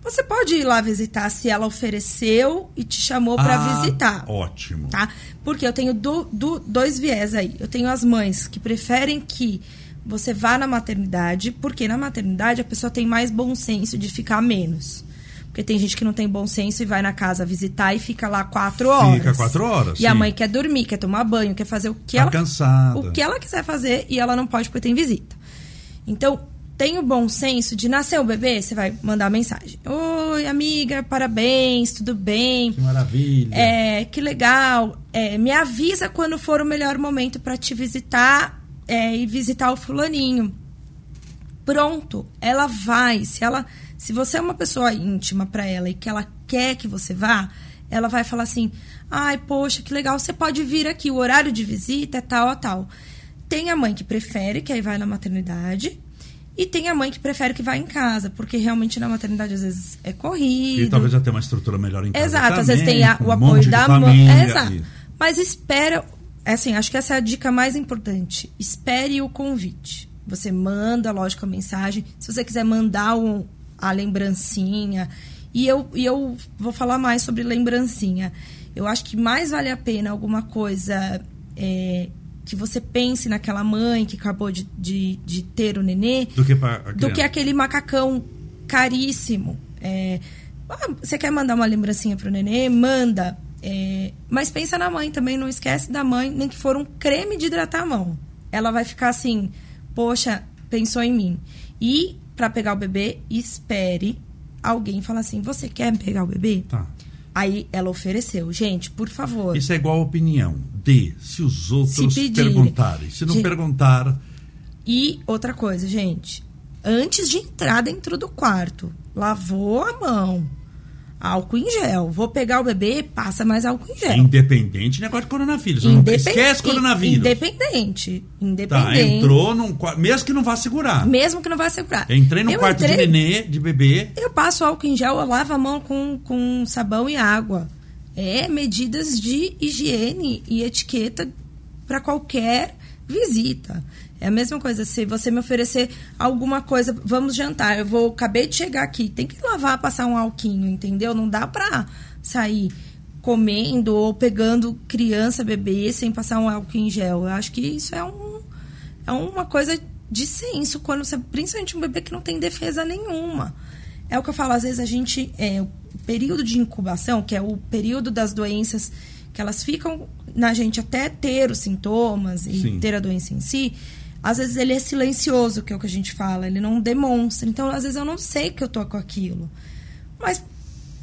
Você pode ir lá visitar se ela ofereceu e te chamou para ah, visitar. Ótimo. Tá? Porque eu tenho do, do, dois viés aí. Eu tenho as mães que preferem que você vá na maternidade, porque na maternidade a pessoa tem mais bom senso de ficar menos. Porque tem gente que não tem bom senso e vai na casa visitar e fica lá quatro horas. Fica quatro horas. E sim. a mãe quer dormir, quer tomar banho, quer fazer o que tá ela. cansada. O que ela quiser fazer e ela não pode porque tem visita. Então, tem o bom senso de nascer o bebê, você vai mandar mensagem. Oi, amiga, parabéns, tudo bem? Que maravilha. É, que legal. É, me avisa quando for o melhor momento para te visitar é, e visitar o fulaninho. Pronto, ela vai. Se ela se você é uma pessoa íntima para ela e que ela quer que você vá, ela vai falar assim: ai, poxa, que legal, você pode vir aqui, o horário de visita é tal a tal. Tem a mãe que prefere, que aí vai na maternidade. E tem a mãe que prefere que vá em casa, porque realmente na maternidade às vezes é corrido. E talvez já tenha uma estrutura melhor em casa. Exato, também, às vezes tem a, o um apoio da mãe. É, exato. E... Mas espera, assim, acho que essa é a dica mais importante. Espere o convite. Você manda, lógico, a mensagem. Se você quiser mandar um, a lembrancinha. E eu, e eu vou falar mais sobre lembrancinha. Eu acho que mais vale a pena alguma coisa é, que você pense naquela mãe que acabou de, de, de ter o nenê do que, do que aquele macacão caríssimo. É, ah, você quer mandar uma lembrancinha pro nenê? Manda. É, mas pensa na mãe também, não esquece da mãe, nem que for um creme de hidratar a mão. Ela vai ficar assim, poxa, pensou em mim. E para pegar o bebê, espere alguém falar assim: Você quer pegar o bebê? Tá. Aí ela ofereceu. Gente, por favor. Isso é igual a opinião. de se os outros se perguntarem. Se não gente, perguntar. E outra coisa, gente. Antes de entrar dentro do quarto, lavou a mão álcool em gel. Vou pegar o bebê, passa mais álcool em gel. Independente negócio de coronavírus. Independ... Esquece coronavírus. Independente. Independente. Tá, entrou num Mesmo que não vá segurar. Mesmo que não vá segurar. Entrei no eu quarto entrei, de nenê, de bebê. Eu passo álcool em gel, eu lavo a mão com, com sabão e água. É medidas de higiene e etiqueta para qualquer visita. É a mesma coisa, se você me oferecer alguma coisa, vamos jantar, eu vou, acabei de chegar aqui, tem que lavar, passar um alquinho, entendeu? Não dá pra sair comendo ou pegando criança, bebê, sem passar um álcool em gel. Eu acho que isso é, um, é uma coisa de senso, quando você, principalmente um bebê que não tem defesa nenhuma. É o que eu falo, às vezes a gente, é, o período de incubação, que é o período das doenças que elas ficam na gente até ter os sintomas e Sim. ter a doença em si, às vezes ele é silencioso, que é o que a gente fala, ele não demonstra. Então, às vezes eu não sei que eu tô com aquilo. Mas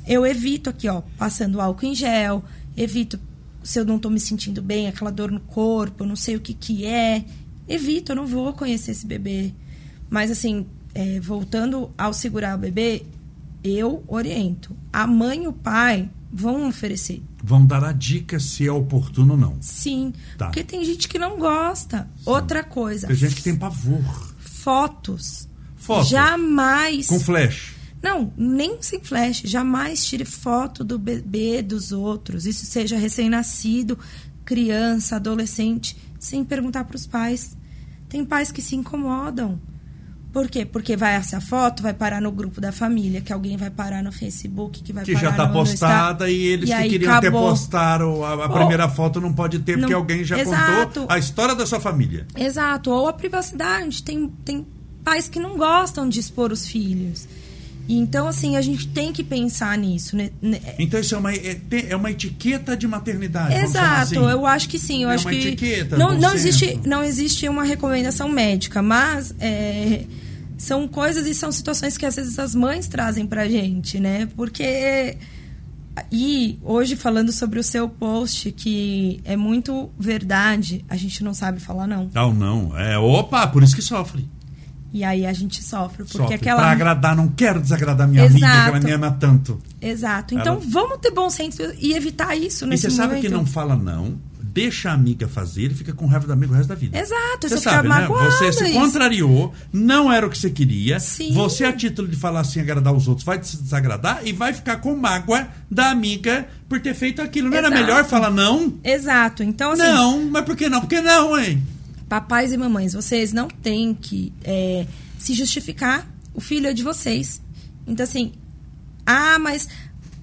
eu evito aqui, ó, passando álcool em gel, evito se eu não tô me sentindo bem, aquela dor no corpo, não sei o que que é. Evito, eu não vou conhecer esse bebê. Mas assim, é, voltando ao segurar o bebê, eu oriento. A mãe e o pai vão oferecer. Vão dar a dica se é oportuno ou não. Sim. Tá. Porque tem gente que não gosta. Sim. Outra coisa. Tem gente que tem pavor. Fotos. Fotos. Jamais. Com flash. Não, nem sem flash. Jamais tire foto do bebê dos outros. Isso seja recém-nascido, criança, adolescente, sem perguntar para os pais. Tem pais que se incomodam. Por quê? Porque vai essa foto, vai parar no grupo da família, que alguém vai parar no Facebook, que vai que parar já está postada no e eles e que queriam acabou. ter postado a, a primeira foto não pode ter porque Não- alguém já Exato. contou a história da sua família. Exato, ou a privacidade. Tem, tem pais que não gostam de expor os filhos. Então, assim, a gente tem que pensar nisso. Né? Né? Então isso é uma, é, é uma etiqueta de maternidade. Exato, assim. eu acho que sim. Eu É acho uma que etiqueta, não, não existe não existe uma recomendação médica, mas é, são coisas e são situações que às vezes as mães trazem pra gente, né? Porque e hoje falando sobre o seu post que é muito verdade, a gente não sabe falar não. Não, não. É, opa, por isso que sofre. E aí a gente sofre porque sofre. aquela Pra agradar, não quero desagradar minha amiga, que ela Exato. me ama tanto. Exato. Então Ela- vamos ter bom senso e evitar isso E nesse você sabe momento. que não fala não, deixa a amiga fazer e fica com raiva do amigo o resto da vida. Exato, Você você, fica sabe, né? Você se isso. contrariou, não era o que você queria. Sim. Você, a título de falar assim, agradar os outros, vai se desagradar e vai ficar com mágoa da amiga por ter feito aquilo. Não era Exato. melhor falar não? Exato. Então, assim, não, mas por que não? Por que não, hein? Papais e mamães, vocês não têm que é, se justificar. O filho é de vocês. Então, assim, ah, mas.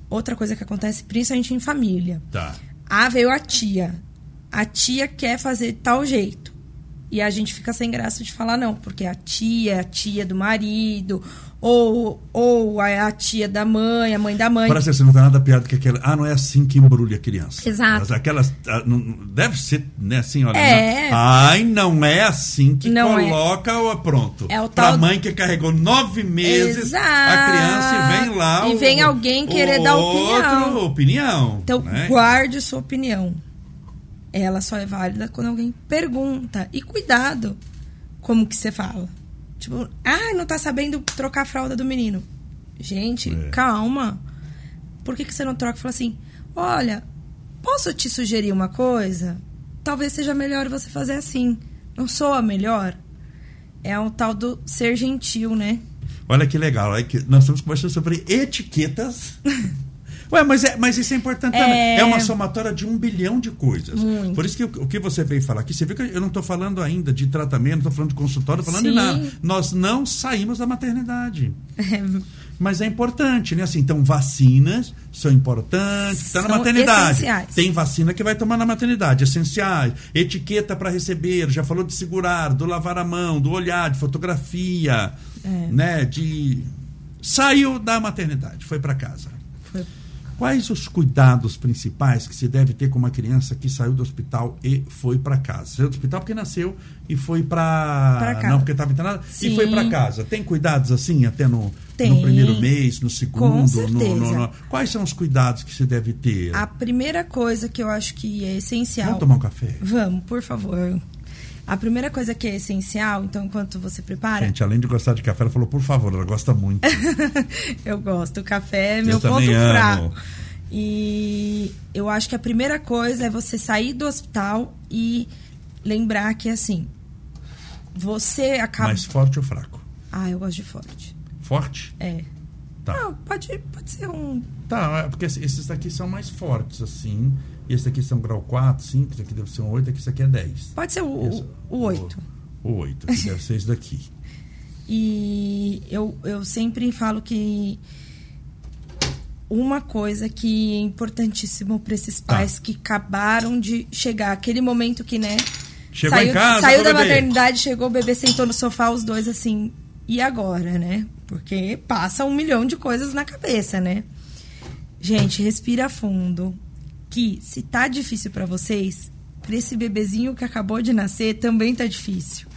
Outra coisa que acontece, principalmente em família. Tá. Ah, veio a tia. A tia quer fazer de tal jeito. E a gente fica sem graça de falar não, porque a tia é a tia do marido, ou, ou é a tia da mãe, a mãe da mãe. Parece assim, não tá nada pior do que aquela. Ah, não é assim que embrulha a criança. Exato. Mas Aquelas. ah, não- deve ser, né, assim, olha. É. não- Ai, não é assim que Não é. coloca o pronto. É o pra tal- mãe que carregou nove meses Exato. a criança e vem lá. E o- vem alguém querer o dar outro, opinião. opinião. Então, né? guarde sua opinião. Ela só é válida quando alguém pergunta. E cuidado como que você fala. Tipo, ah, não tá sabendo trocar a fralda do menino. Gente, É. calma. Por que, que você não troca e fala assim, olha, posso te sugerir uma coisa? Talvez seja melhor você fazer assim. Não sou a melhor? É o tal do ser gentil, né? Olha que legal, olha que nós estamos conversando sobre etiquetas. Ué, mas, é, mas isso é importante É. também. É uma somatória de um bilhão de coisas. Muito. Por isso que o, o que você veio falar aqui, você viu que eu não estou falando ainda de tratamento, não estou falando de consultório, não estou falando de Sim. nada. Nós não saímos da maternidade. Mas é importante, né? Assim, então, vacinas são importantes. Está na maternidade. essenciais. Tem vacina que vai tomar na maternidade, essenciais. Etiqueta para receber, já falou de segurar, do lavar a mão, do olhar, de fotografia, É. né? De. Saiu da maternidade, foi para casa. Quais os cuidados principais que se deve ter com uma criança que saiu do hospital e foi para casa? Saiu do hospital porque nasceu e foi para Pra casa. não porque estava internada e Sim. foi para casa. Tem cuidados assim até no, no primeiro mês, no segundo, no- no- no- Quais são os cuidados que se deve ter? A primeira coisa que eu acho que é essencial. Vamos tomar um café? Vamos, por favor. A primeira coisa que é essencial, então, enquanto você prepara, Gente, além de gostar de café, ela falou, por favor, ela gosta muito. eu gosto. O café é Eu meu ponto também amo. fraco. E eu acho que a primeira coisa é você sair do hospital e lembrar que, assim, você acaba. Mais forte ou fraco? Ah, eu gosto de forte. Forte? É. Tá. Não, pode, pode ser um. Tá, é porque esses daqui são mais fortes, assim. E esses aqui são grau 4, 5, esse aqui deve ser um 8, aqui esse aqui é 10. Pode ser o, Isso. o, o 8. O 8, que deve ser esse daqui. E eu, eu sempre falo que uma coisa que é importantíssimo para esses Tá. pais que acabaram de chegar, aquele momento que, né? Chegou saiu em casa, saiu da o bebê. maternidade, chegou o bebê, sentou no sofá, os dois assim, e agora, né? Porque passa um milhão de coisas na cabeça, né? Gente, respira fundo. Que se tá difícil para vocês, para esse bebezinho que acabou de nascer também tá difícil.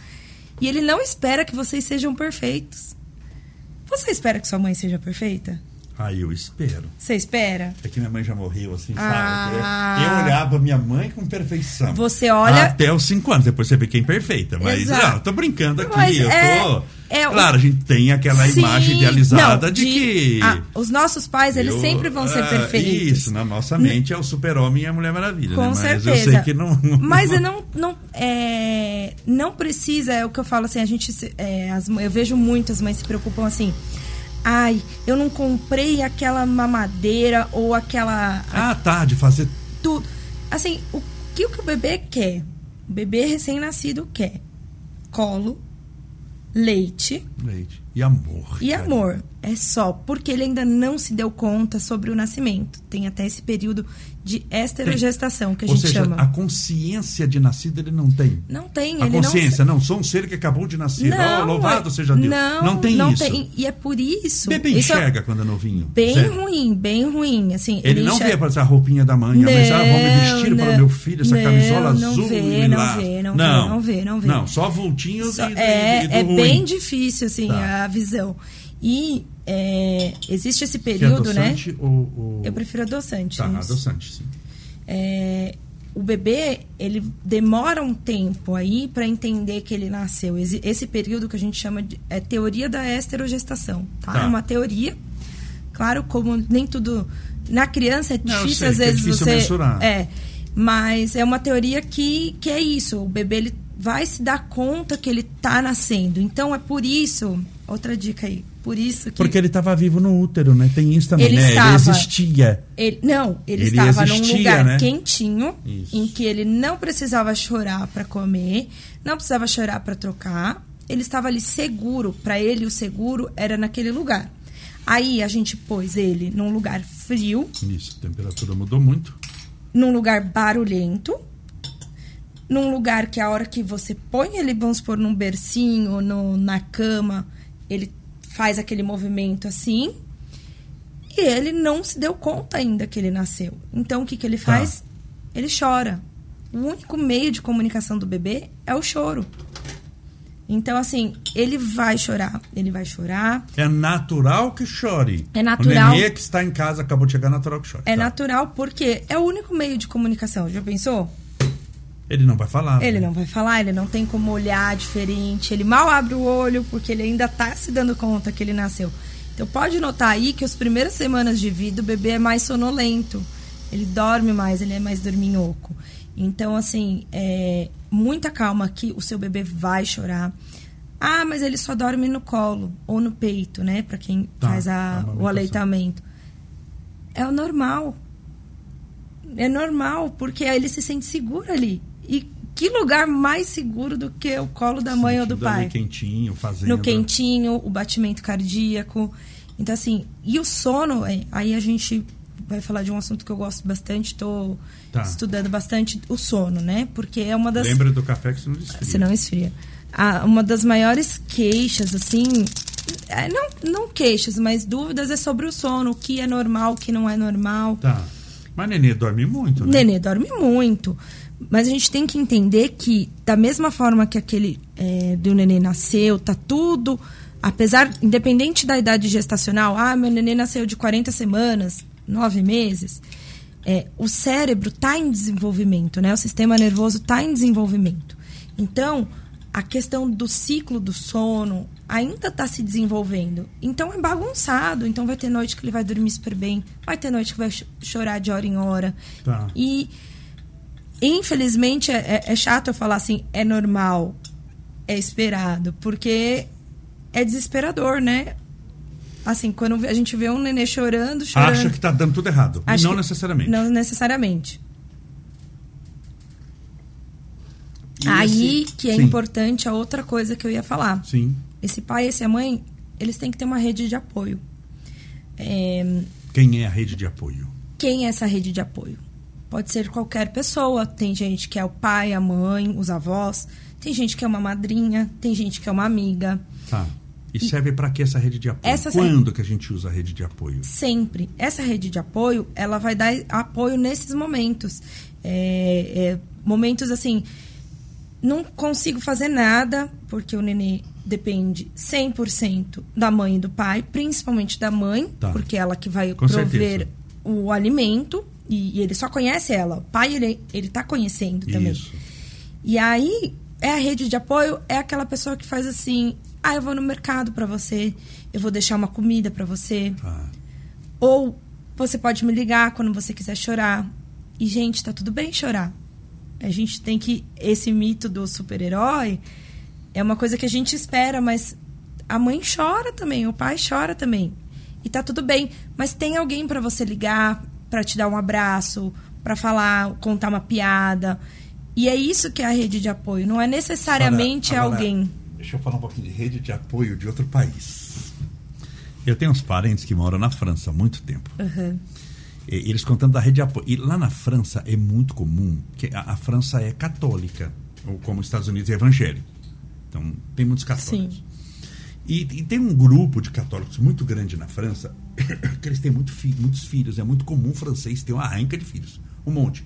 E ele não espera que vocês sejam perfeitos. Você espera que sua mãe seja perfeita? Ah, eu espero. Você espera? É que minha mãe já morreu, assim, Ah. sabe? Eu olhava minha mãe com perfeição. Você olha- Até os 5 anos, depois você vê quem é perfeita. Mas, Exato. não, tô brincando aqui. Mas eu é- tô. É o- claro, a gente tem aquela Sim, imagem idealizada não, de, que. ah, os nossos pais, eles eu- sempre vão ser ah, perfeitos. Isso, na nossa mente é o super-homem e a Mulher Maravilha. Com né? Mas certeza. eu sei que não. Mas eu não, não, é, não precisa, é o que eu falo assim, a gente, é, as eu vejo muitas mães se preocupam assim. Ai, eu não comprei aquela mamadeira ou aquela. Ah, tá, de fazer. Tudo. Assim, o que o, que o bebê quer? O bebê recém-nascido quer colo, leite. Leite. E amor. E cara. amor. É só porque ele ainda não se deu conta sobre o nascimento. Tem até esse período de esterogestação, que a Ou gente seja, chama. a consciência de nascido ele não tem. Não tem. A ele consciência, não... não, sou um ser que acabou de nascer. Não, oh, louvado seja Deus. Não, não tem não isso. Tem. E é por isso. Bebê isso enxerga é quando é novinho. Bem Zé. ruim, bem ruim. Assim, Ele, não enxerga... vê para a roupinha da mãe, não, mas ah, vou me vestir não, para o meu filho essa camisola não azul vê, e não vê, não não, vê, não vê, não vê. Não, só vultinhos Só- e, é e é ruim. bem difícil, assim, Tá. a visão. E é, existe esse é período, né? ou, ou... Eu prefiro adoçante. Tá, isso. adoçante, sim. É, o bebê ele demora um tempo aí para entender que ele nasceu. Esse, período que a gente chama de é teoria da esterogestação, tá? Tá. É uma teoria. Claro, como nem tudo na criança é Não, difícil sei às é vezes difícil você mensurar. é, mas é uma teoria que que é isso. O bebê ele vai se dar conta que ele tá nascendo. Então é por isso, outra dica aí, por isso que Porque ele estava vivo no útero, né? Tem isso também, Ele né? estava. Ele existia. Ele, não, ele, Ele estava num existia, lugar né? quentinho, Isso. em que ele não precisava chorar para comer, não precisava chorar para trocar. Ele estava ali seguro, para ele o seguro era naquele lugar. Aí a gente pôs ele num lugar frio, Isso, a temperatura mudou muito. num lugar barulhento, num lugar que a hora que você põe ele, vamos supor, num bercinho, no, na cama, ele faz aquele movimento assim. E ele não se deu conta ainda que ele nasceu. Então o que, que ele faz? Ele chora. O único meio de comunicação do bebê é o choro. Então, assim, ele vai chorar. Ele vai chorar. É natural que chore. É natural. O nenê que está em casa acabou de chegar, é natural que chore. É Tá. natural porque é o único meio de comunicação. Já pensou? Ele não vai falar. Ele né? não vai falar, ele não tem como olhar diferente, ele mal abre o olho porque ele ainda tá se dando conta que ele nasceu. Então pode notar aí que as primeiras semanas de vida o bebê é mais sonolento, ele dorme mais, ele é mais dorminhoco. Então, assim, é, muita calma que o seu bebê vai chorar. Ah, mas ele só dorme no colo ou no peito, né? Pra quem Tá, faz a- a amamentação. o aleitamento. É o normal. É normal, porque ele se sente seguro ali. E que lugar mais seguro do que o colo da mãe ou do pai? quentinho, fazendo. No quentinho, o batimento cardíaco. Então, assim, e o sono, é, aí a gente vai falar de um assunto que eu gosto bastante, estou Tá. estudando bastante o sono, né? Porque é uma das. Lembra do café que você não desfria. Se não esfria. Ah, uma das maiores queixas, assim. é, não, não queixas, mas dúvidas é sobre o sono. O que é normal, o que não é normal. Tá. Mas nenê dorme muito, né? nenê dorme muito. Mas a gente tem que entender que, da mesma forma que aquele é, do nenê nasceu, tá tudo. Apesar, independente da idade gestacional, ah, meu nenê nasceu de 40 semanas, 9 meses. é, o cérebro está em desenvolvimento, né? O sistema nervoso está em desenvolvimento. Então, a questão do ciclo do sono ainda está se desenvolvendo. Então, é bagunçado. Então, vai ter noite que ele vai dormir super bem, vai ter noite que vai ch- chorar de hora em hora. Tá. E, infelizmente, é, é chato eu falar assim, é normal, é esperado, porque é desesperador, né? Assim, quando a gente vê um nenê chorando, chorando. Acha que tá dando tudo errado. Não necessariamente. Não necessariamente. E Aí esse- que é Sim, importante a outra coisa que eu ia falar. Sim. Esse pai e essa mãe, eles têm que ter uma rede de apoio. É, Quem é a rede de apoio? quem é essa rede de apoio? Pode ser qualquer pessoa. Tem gente que é o pai, a mãe, os avós. Tem gente que é uma madrinha. Tem gente que é uma amiga. Tá. E serve para que essa rede de apoio? Essa- Quando que a gente usa a rede de apoio? sempre. Essa rede de apoio, ela vai dar apoio nesses momentos. É, é, momentos assim, não consigo fazer nada, porque o nenê depende 100% da mãe e do pai, principalmente da mãe, Tá. porque ela que vai Com prover certeza. o alimento, e, e ele só conhece ela. O pai, ele, ele tá conhecendo também. Isso. E aí, é a rede de apoio, é aquela pessoa que faz assim: ah, eu vou no mercado para você, eu vou deixar uma comida para você. Tá. Ou você pode me ligar quando você quiser chorar. E, gente, tá tudo bem chorar. A gente tem que. Esse mito do super-herói é uma coisa que a gente espera, mas a mãe chora também, o pai chora também. E tá tudo bem, mas tem alguém para você ligar, para te dar um abraço, para falar, contar uma piada. E é isso que é a rede de apoio, não é necessariamente Agora, agora, alguém. Deixa eu falar um pouquinho de rede de apoio de outro país. Eu tenho uns parentes que moram na França há muito tempo. Uhum. Eles contando da rede de apoio. E lá na França é muito comum, que a, a França é católica, ou como os Estados Unidos é evangélico. Então, tem muitos católicos. Sim. E, e tem um grupo de católicos muito grande na França, que eles têm muito fi- muitos filhos. É muito comum francês ter uma arranca de filhos. Um monte.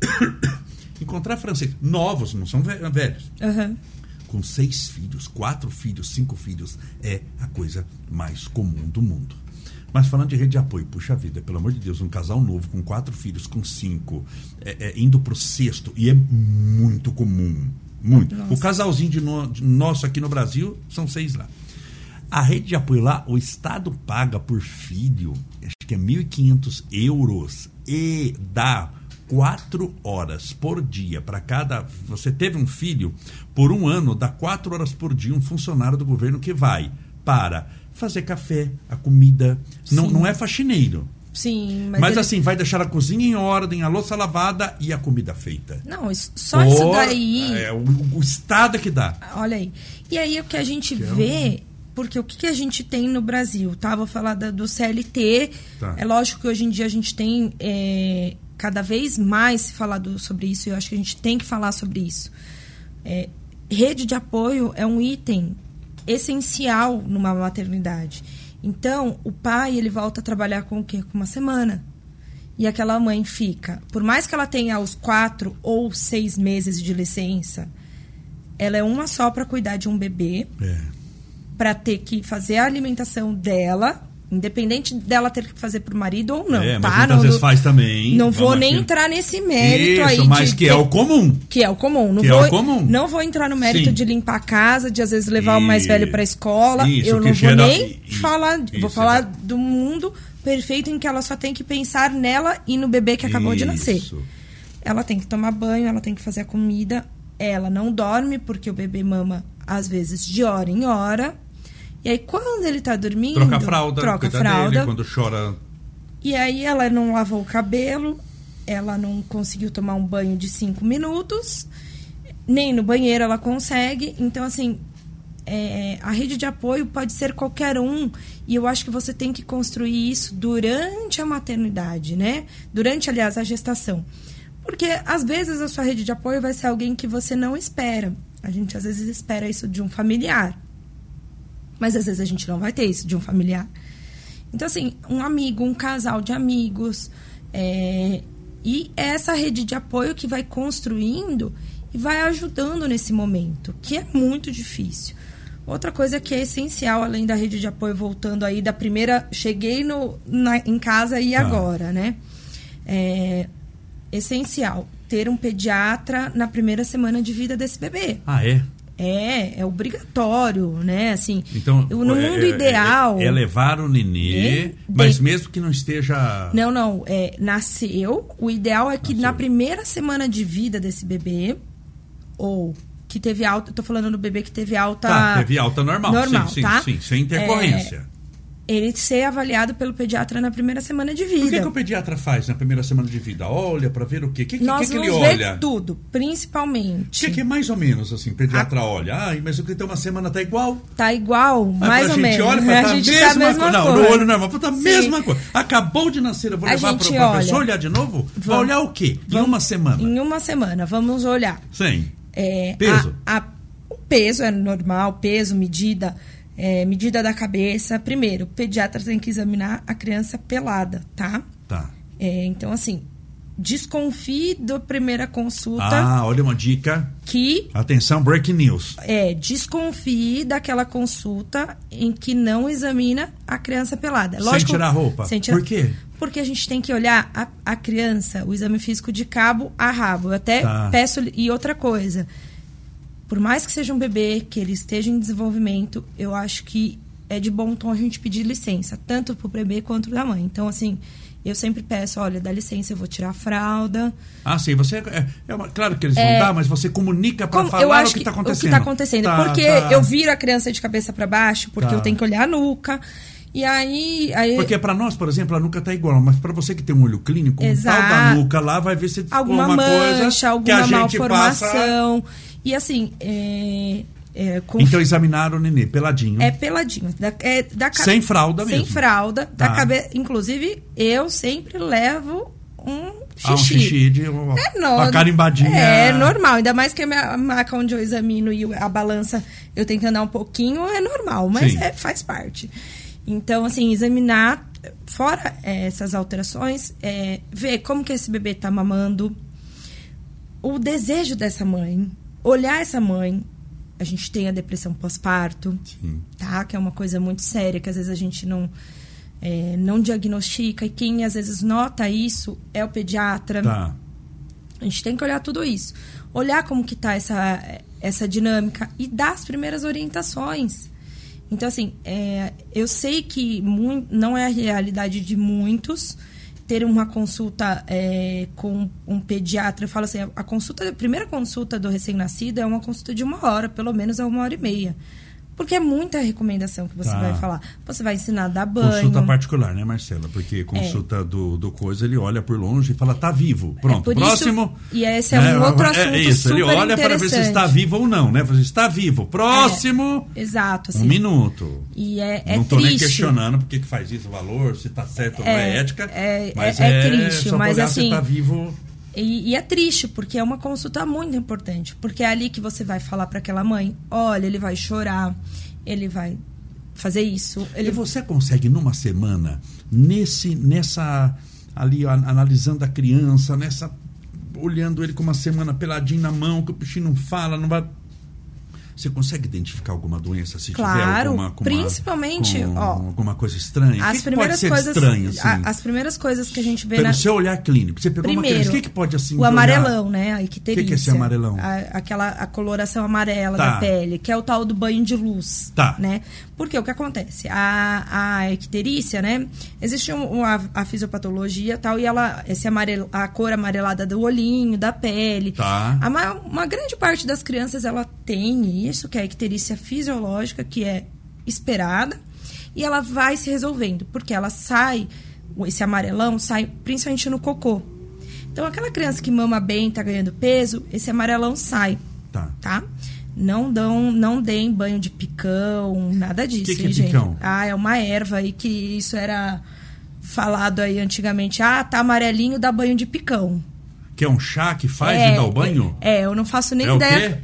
Encontrar francês novos, não são ve- velhos Uhum. com seis filhos, quatro filhos, cinco filhos, é a coisa mais comum do mundo. Mas falando de rede de apoio, puxa vida, pelo amor de Deus, um casal novo com quatro filhos, com cinco, é, é, indo pro sexto, e é muito comum. Muito. Nossa. O casalzinho de, no- de nosso aqui no Brasil são seis lá. A rede de apoio lá, o Estado paga por filho, acho que é 1.500 euros e dá quatro horas por dia para cada. Você teve um filho, por um ano, dá quatro horas por dia um funcionário do governo que vai para fazer café, a comida. Não, Sim. não é faxineiro. Sim, mas, Mas, ele- assim, vai deixar a cozinha em ordem, a louça lavada e a comida feita. Não, isso- só isso Por- daí. É o, o Estado é que dá. Olha aí. E aí o que a gente Que é vê, porque o que, que a gente tem no Brasil, tá? Vou falar da- do CLT. Tá. É lógico que hoje em dia a gente tem é, cada vez mais se falado sobre isso, e eu acho que a gente tem que falar sobre isso. É, rede de apoio é um item essencial numa maternidade. Então, o pai, ele volta a trabalhar com o quê? Com uma semana. E aquela mãe fica, por mais que ela tenha os quatro ou seis meses de licença, ela é uma só para cuidar de um bebê, É. para ter que fazer a alimentação dela, independente dela ter que fazer pro marido ou não, é, mas tá? muitas não, vezes faz também. não Vamos vou nem aqui. entrar nesse mérito Isso, aí mas de que é o comum. que é o comum. Não Que é vou, o comum. Não vou entrar no mérito Sim. de limpar a casa, de às vezes levar o mais velho para a escola. Isso, eu não vou gera- nem i- falar, isso, vou falar exato. do mundo perfeito em que ela só tem que pensar nela e no bebê que acabou de nascer. Ela tem que tomar banho, ela tem que fazer a comida. Ela não dorme porque o bebê mama às vezes de hora em hora. E aí quando ele tá dormindo, Troca a fralda, troca a fralda. dele, quando chora. E aí ela não lavou o cabelo, ela não conseguiu tomar um banho de cinco minutos, nem no banheiro ela consegue. Então, assim, é, a rede de apoio pode ser qualquer um. E eu acho que você tem que construir isso durante a maternidade, né? Durante, aliás, a gestação. Porque às vezes a sua rede de apoio vai ser alguém que você não espera. A gente às vezes espera isso de um familiar. Mas às vezes a gente não vai ter isso de um familiar. Então, assim, um amigo, um casal de amigos. é, E é essa rede de apoio que vai construindo e vai ajudando nesse momento, que é muito difícil. Outra coisa que é essencial, além da rede de apoio, voltando aí da primeira. Cheguei no, na- em casa e Tá. agora, né? É essencial ter um pediatra na primeira semana de vida desse bebê. Ah, é? É, é obrigatório, né? Assim, Então, no é- mundo é- ideal. É, é levar o nenê, É, mas de- mesmo que não esteja. Não, não. É, nasceu. O ideal é que Nasceu. na primeira semana de vida desse bebê, ou que teve alta. Tô falando do bebê que teve alta. Tá, teve alta normal. Normal, sim, sim, tá? sim, sem intercorrência. Ele ser avaliado pelo pediatra na primeira semana de O que, vida. que o pediatra faz na primeira semana de vida? Olha pra ver o quê? O que, que, Nós que, que ele vamos olha? ver tudo, O principalmente. que, que é mais ou menos assim? O pediatra olha. Ai, mas o que tem uma semana tá igual. Tá igual, Mas mais a ou gente menos. olha e fala, a tá gente a tá a mesma mesma coisa. Não, coisa. no olho normal, tá a mesma coisa. Acabou de nascer, eu vou A levar gente para o olha. professor olhar de novo? Vai Vamos. olhar o quê? Em uma semana. Em uma semana, vamos olhar. Sim. É, Peso? a- a- o peso é normal, peso, medida, é, medida da cabeça. Primeiro, o pediatra tem que examinar a criança pelada, tá? Tá. É, então, assim, desconfie da primeira consulta Ah, olha uma dica. que Atenção, breaking news. é desconfie daquela consulta em que não examina a criança pelada. Sem tirar a roupa. sem tirar- Por quê? Porque a gente tem que olhar a, a criança, o exame físico de cabo a rabo. Eu até Tá. peço. E outra coisa, por mais que seja um bebê, que ele esteja em desenvolvimento, eu acho que é de bom tom a gente pedir licença, tanto para o bebê quanto da mãe. Então, assim, Eu sempre peço, olha, dá licença, eu vou tirar a fralda. Ah, sim, você. É, é uma- claro que eles É. vão dar, mas você comunica para falar acho o que está O acontecendo. que tá acontecendo. Tá, porque tá. eu viro a criança de cabeça para baixo, porque Tá. eu tenho que olhar a nuca. E aí. aí Porque para nós, por exemplo, a nuca tá igual, mas para você que tem um olho clínico, um tal Exato. da nuca lá vai ver se alguma uma mancha, coisa que alguma a gente passa. E assim, é, é, com- Então examinaram o nenê peladinho. é peladinho. Da, é, da cabe- Sem fralda Sem mesmo. fralda. Da Tá. cabe... Inclusive, eu sempre levo um xixi. Ah, um xixi de É no- uma carimbadinha. É normal, ainda mais que a minha maca onde eu examino e a balança eu tenho que andar um pouquinho, é normal, mas é- faz parte. Então, assim, examinar, fora é, essas alterações, é, ver como que esse bebê está mamando, o desejo dessa mãe, olhar essa mãe. A gente tem a depressão pós-parto, tá? Que é uma coisa muito séria, que às vezes a gente não, é, não diagnostica. E quem às vezes nota isso é o pediatra. Tá. A gente tem que olhar tudo isso. Olhar como que tá essa, essa dinâmica e dar as primeiras orientações. Então, assim, é, eu sei que não é a realidade de muitos ter uma consulta é, com um pediatra. Eu falo assim, a consulta, a primeira consulta do recém-nascido é uma consulta de uma hora, pelo menos é uma hora e meia. Porque é muita recomendação que você Tá. vai falar. Você vai ensinar a dar banho. Consulta particular, né, Marcela? Porque consulta do, do coisa, ele olha por longe e fala, tá vivo. Pronto, É próximo. isso- e esse é um outro assunto É isso, ele olha para ver se está vivo ou não, né? Fala, Está vivo. Próximo. Exato. Um assim. minuto. E é, é não tô triste. nem questionando porque que faz isso, o valor, se tá certo ou não é É, ética. é- mas é- é, é triste, mas assim, tá vivo. E, e é triste, porque é uma consulta muito importante. Porque é ali que você vai falar para aquela mãe: olha, ele vai chorar, ele vai fazer isso. Ele E você consegue numa semana, nesse, nessa ali analisando a criança, nessa olhando ele com uma semana peladinho na mão, que o bichinho não fala, não vai. Você consegue identificar alguma doença se tiver Claro, alguma com uma- principalmente, com ó, alguma coisa estranha? O As que primeiras coisas. assim? a- as primeiras coisas que a gente vê Pelo na. seu olhar clínico, você pegou uma Primeiro, criança, o que, que pode assim o olhar? amarelão, né? A icterícia. Que que é esse amarelão? A- aquela a coloração amarela Tá. da pele, que é o tal do banho de luz. Tá. Né? Porque o que acontece? A, a icterícia, né? Existe um, a, a fisiopatologia e tal, e ela, esse amarelo, a cor amarelada do olhinho, da pele. Tá. A ma- uma grande parte das crianças, ela tem isso, que é a icterícia fisiológica, que é esperada, e ela vai se resolvendo, porque ela sai, esse amarelão sai principalmente no cocô. Então, aquela criança que mama bem, tá ganhando peso, esse amarelão sai, Tá. tá? Não dão, não deem banho de picão, nada disso, Que que é hein, gente? picão? Ah, é uma erva aí que isso era falado aí antigamente. Ah, tá amarelinho, dá banho de picão. Que é um chá que faz é, e dá o banho? É, eu não faço nem É ideia.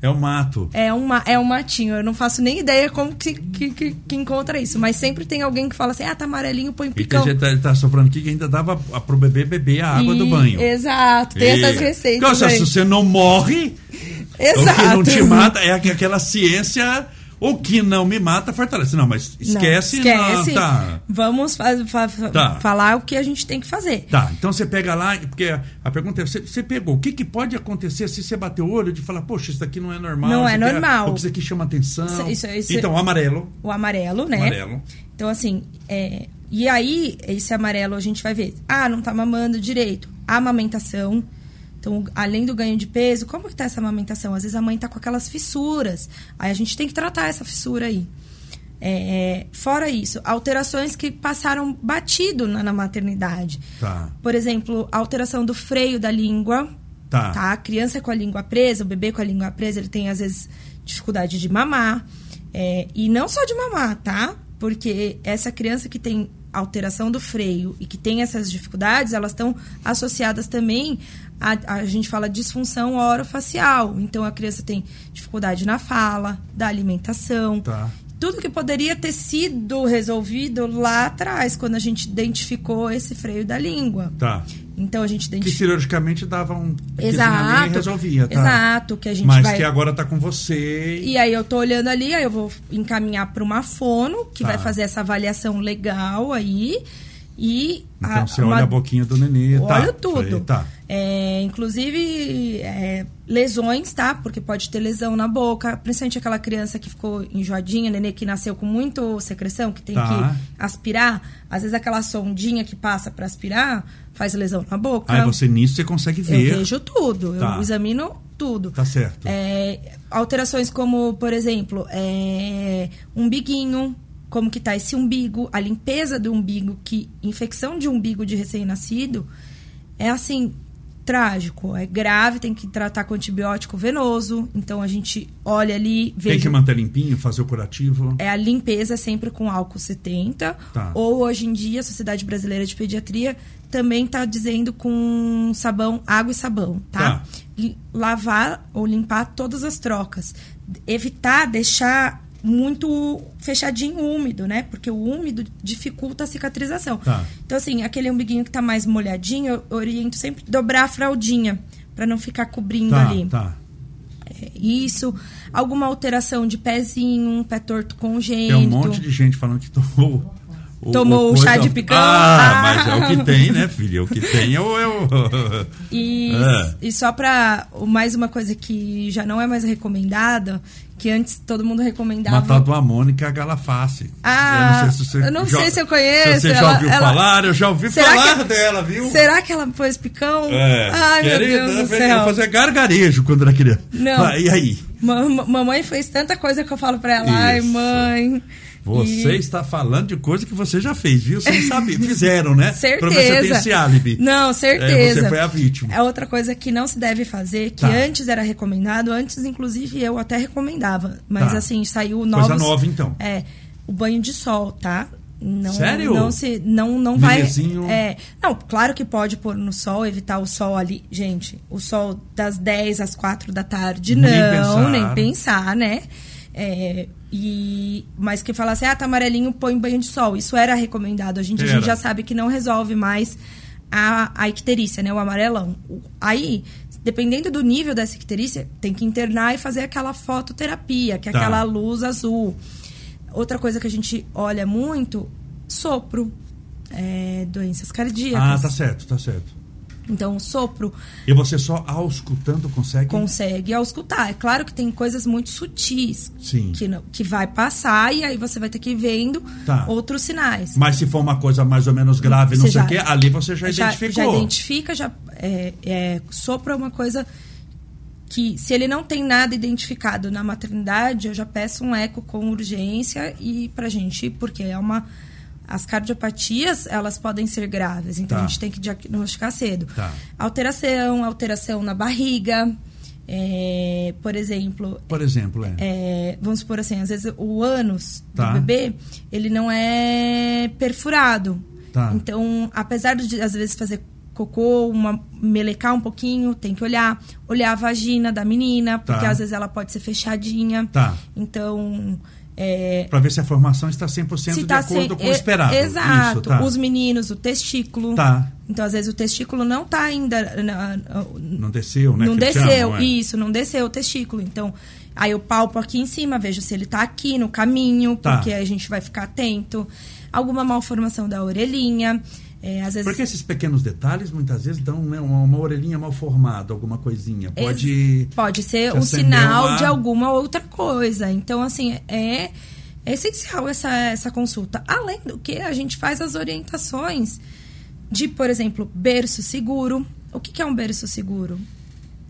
É o mato. É, uma, é um matinho. Eu não faço nem ideia como que, que, que, que encontra isso. Mas sempre tem alguém que fala assim: ah, tá amarelinho, põe E tem picão. gente tá, tá soprando aqui que ainda dava a- pro bebê beber a água do E- banho. Exato, tem E- essas receitas. Aí. se você não morre, Exato. o que não te mata é aqu- aquela ciência. O que não me mata fortalece. Não, mas esquece. Não, não, esquece. tá. Vamos fa- fa- Tá. falar o que a gente tem que fazer. Tá, então você pega lá, porque a- pergunta é: você, você pegou, o que, que pode acontecer se você bater o olho de falar, poxa, isso daqui não é normal? Não é aqui normal. Ou que isso aqui chama atenção. Isso- isso- isso- Então, o amarelo. O amarelo, né? Amarelo. Então, assim, é, e aí, esse amarelo a gente vai ver. Ah, não tá mamando direito. A amamentação. Então, além do ganho de peso, como que tá essa amamentação? Às vezes a mãe tá com aquelas fissuras. Aí a gente tem que tratar essa fissura aí. É, fora isso, alterações que passaram batido na, na maternidade. Tá. Por exemplo, alteração do freio da língua. Tá. A criança com a língua presa, o bebê com a língua presa, ele tem, às vezes, dificuldade de mamar. É, e não só de mamar, tá? Porque essa criança que tem alteração do freio e que tem essas dificuldades, elas estão associadas também a, a gente fala disfunção orofacial. Então a criança tem dificuldade na fala, da alimentação. Tá. Tudo que poderia ter sido resolvido lá atrás, quando a gente identificou esse freio da língua. Tá. Então a gente Que identificou. cirurgicamente dava um. Exato. E resolvia, tá? Exato, que a gente Mas vai. que agora tá com você. E aí eu tô olhando ali, aí eu vou encaminhar para uma fono, que Tá. vai fazer essa avaliação legal aí. E Então a- você uma- olha a boquinha do nenê, tá? Olho tudo. Falei, Tá. É, inclusive é, lesões, tá? Porque pode ter lesão na boca, principalmente aquela criança que ficou enjoadinha, nenê que nasceu com muito secreção, que tem Tá. que aspirar. Às vezes aquela sondinha que passa para aspirar faz lesão na boca. Aí você nisso você consegue Eu ver. vejo tudo, Tá. eu examino tudo. Tá certo. É, alterações como, por exemplo, é, umbiguinho, como que tá esse umbigo, a limpeza do umbigo, que infecção de umbigo de recém-nascido é assim, trágico, é grave, tem que tratar com antibiótico venoso. Então a gente olha ali, Tem veja que manter limpinho, fazer o curativo. é a limpeza sempre com álcool 70. Tá. Ou hoje em dia, a Sociedade Brasileira de Pediatria também está dizendo com sabão, água e sabão, tá? Tá. Lavar ou limpar todas as trocas. Evitar deixar muito fechadinho úmido, né? Porque o úmido dificulta a cicatrização. Tá. Então, assim, aquele umbiguinho que tá mais molhadinho, eu oriento sempre dobrar a fraldinha, para não ficar cobrindo Tá, ali. tá. Isso, alguma alteração de pezinho, um pé torto Tem congênito. um monte de gente falando que tomou. O- Tomou o chá de picão? Ah, Ah. mas é o que tem, né, filha? O que tem é o. É o... E, É. e só pra mais uma coisa que já não é mais recomendada, que antes todo mundo recomendava. Uma tal do amônica é a galaface. Ah, eu não sei se, você eu não já, sei se eu conheço, Se você já ela- ouviu ela- falar, eu já ouvi Será falar que- dela, viu? Será que ela pôs picão? É, Ai, meu querida, Deus do eu céu. fazia gargarejo quando era criança. Não. Ah, e aí? Ma- ma- mamãe fez tanta coisa que eu falo pra ela. Ai, Isso. mãe. Você E- está falando de coisa que você já fez, viu? Sem saber. Fizeram, né? Certeza. Pra você ter esse álibi. Não, É, certeza. você foi a vítima. É outra coisa que não se deve fazer, que Tá. antes era recomendado, antes, inclusive, eu até recomendava. Mas Tá. assim, saiu Coisa novos. nova, então. É. O banho de sol, tá? Não, Sério? Não se. Não, não vai. É. Não, claro que pode pôr no sol, evitar o sol ali. Gente, o sol das 10 às 4 da tarde, Nem não, pensar. nem pensar, né? É, e, mas que fala assim, ah, tá amarelinho, põe banho de sol. Isso era recomendado. A gente, a Era. gente já sabe que não resolve mais a, a icterícia, né? O amarelão. Aí, dependendo do nível dessa icterícia, tem que internar e fazer aquela fototerapia, que é Tá. aquela luz azul. Outra coisa que a gente olha muito, sopro. é, doenças cardíacas. Ah, tá certo, tá certo. Então, o sopro E você só auscultando consegue? consegue auscultar. É claro que tem coisas muito sutis Sim. que, não- que vai passar e aí você vai ter que ir vendo Tá. outros sinais. Mas se for uma coisa mais ou menos grave, não Você sei o quê, ali você já, já, identificou. já identifica, já é, é, sopro é uma coisa que se ele não tem nada identificado na maternidade, eu já peço um eco com urgência e pra gente, porque é uma as cardiopatias, elas podem ser graves, então Tá. a gente tem que diagnosticar cedo. Tá. Alteração, alteração na barriga, é, por exemplo, Por exemplo, é. é, vamos supor assim, às vezes o ânus Tá. do bebê, ele não é perfurado. Tá. Então, apesar de às vezes fazer cocô, uma, melecar um pouquinho, tem que olhar. Olhar a vagina da menina, porque Tá. às vezes ela pode ser fechadinha. Tá. Então, é, Pra ver se a formação está 100% se de tá acordo sem- com o é, esperado. Exato. Isso, tá. Os meninos, o testículo. Tá. Então, às vezes, o testículo não tá ainda. na- na- Não desceu, né? não que desceu, chamam, é. isso, não desceu o testículo. Então, aí eu palpo aqui em cima, vejo se ele tá aqui no caminho, Tá. porque a gente vai ficar atento. Alguma malformação da orelhinha. É, vezes. Porque esses pequenos detalhes muitas vezes dão né, uma, uma orelhinha mal formada, alguma coisinha. Ex- Pode. Pode ser um sinal uma- de alguma outra coisa. Então, assim, é, é essencial essa, essa consulta. Além do que, a gente faz as orientações de, por exemplo, berço seguro. O que, que é um berço seguro?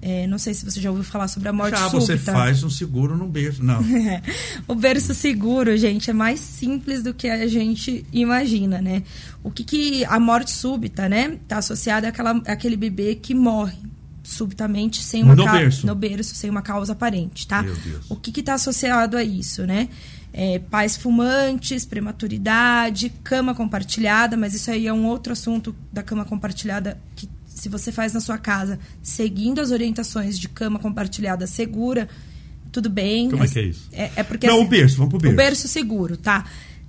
É, não sei se você já ouviu falar sobre a morte Já súbita. você faz um seguro no beijo. Não. o berço seguro, gente, é mais simples do que a gente imagina, né? O que, que a morte súbita, né? Tá associada àquela, àquele bebê que morre subitamente sem uma No ca- berço. no berço sem uma causa aparente, tá? Meu Deus. O que que tá associado a isso, né? É, pais fumantes, prematuridade, cama compartilhada, mas isso aí é um outro assunto da cama compartilhada que se você faz na sua casa, seguindo as orientações de cama compartilhada segura, tudo bem. Como é que é isso? É, é porque Não, assim, o berço, vamos pro berço. O berço seguro, tá?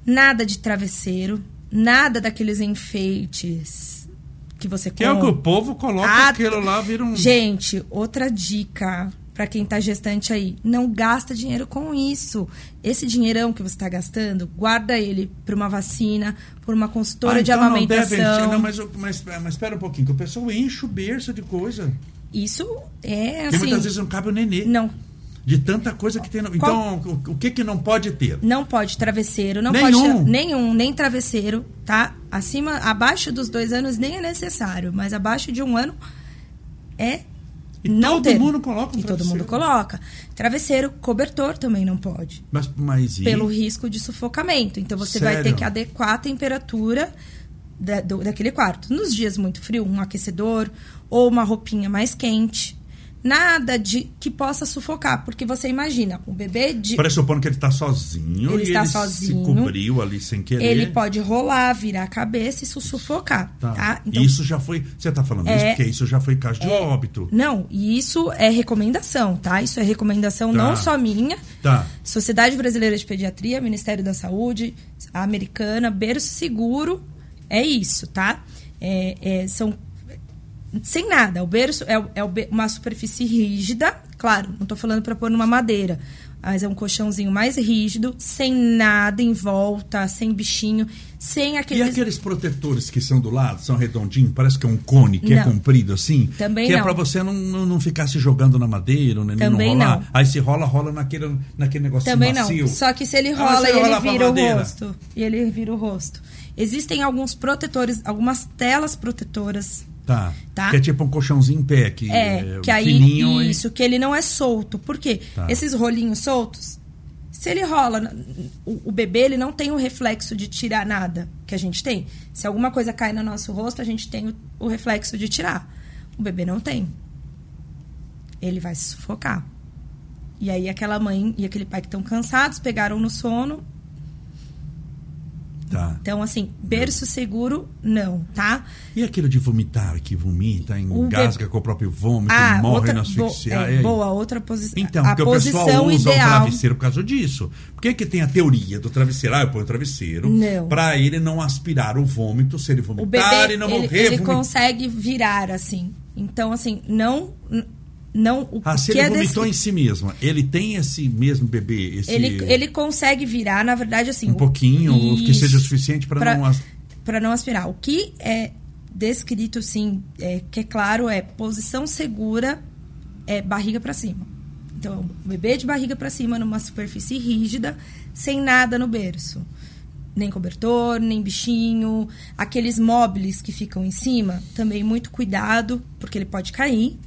Nada de travesseiro, nada daqueles enfeites que você Que é o que compra. o povo coloca Ah, aquilo lá, vira um. Gente, outra dica para quem está gestante aí, não gasta dinheiro com isso. Esse dinheirão que você está gastando, guarda ele para uma vacina, por uma consultora Ah, de então não amamentação. deve- não, mas, mas, mas espera um pouquinho, que o pessoal enche o berço de coisa. Isso é assim. muitas vezes não cabe o nenê. Não, De tanta coisa que tem. no- Então, o, o que que não pode ter? Não pode travesseiro, não Nenhum? pode nenhum, nem travesseiro, tá? Acima, abaixo dos dois anos nem é necessário, mas abaixo de um ano é E não todo ter. mundo coloca um E todo mundo coloca. Travesseiro, cobertor também não pode, Mas, mas e? pelo risco de sufocamento. Então você vai ter Sério? que adequar a temperatura da- do- daquele quarto. Nos dias muito frio, um aquecedor ou uma roupinha mais quente. Nada de que possa sufocar, porque você imagina, o bebê de Pressupondo que ele está sozinho Ele e está ele sozinho. se cobriu ali sem querer. Ele pode rolar, virar a cabeça e se sufocar, Tá. tá? Então, Isso já foi. Você está falando isso É- porque isso já foi caso de óbito. Não, e isso é recomendação, tá? Isso é recomendação Tá. não só minha. Tá. Sociedade Brasileira de Pediatria, Ministério da Saúde, a Americana, Berço Seguro, é isso, tá? É- é, são sem nada. O berço é, é uma superfície rígida, claro, não estou falando para pôr numa madeira, mas é um colchãozinho mais rígido, sem nada em volta, sem bichinho, sem E aqueles. aqueles protetores que são do lado, são redondinhos, parece que é um cone que é Não. comprido assim. Também que é não. para você não, não, não ficar se jogando na madeira, neném Também não rolar. não. Aí se rola, rola naquele, naquele negócio Também macio. não. Só que se ele Ah, rola e ele rola vira o rosto. E ele vira o rosto. Existem alguns protetores, algumas telas protetoras. Tá. Tá. Que é tipo um colchãozinho em pé, que É, que aí fininho e- isso, que ele não é solto. Por quê? Tá. Esses rolinhos soltos, se ele rola, o, o bebê ele não tem o reflexo de tirar nada que a gente tem. Se alguma coisa cai no nosso rosto, a gente tem o, o reflexo de tirar. O bebê não tem. Ele vai se sufocar. E aí aquela mãe e aquele pai que estão cansados pegaram no sono. Tá. Então, assim, berço seguro, não, tá? E aquilo de vomitar, que vomita, engasga com o próprio vômito, morre Ah, outra, no bo- asfixiar. é, boa, outra posição. Então, a porque o pessoal usa o ideal. travesseiro por causa disso. Por que, que tem a teoria do travesseiro? Ah, eu ponho o travesseiro pra ele não aspirar o vômito, se ele o vomitar bebê e não ele, morrer. ele vomit- consegue virar assim. Então assim, não não o Ah, se que ele é vomitou desse- em si mesmo, ele tem esse mesmo bebê, esse ele, ele consegue virar, na verdade assim, um o- pouquinho, o que Isso. seja suficiente para não as- para não aspirar. O que é descrito sim, é, que é claro é posição segura é barriga para cima. Então, o bebê de barriga para cima numa superfície rígida, sem nada no berço. Nem cobertor, nem bichinho. Aqueles móveis que ficam em cima, também muito cuidado, porque ele pode cair.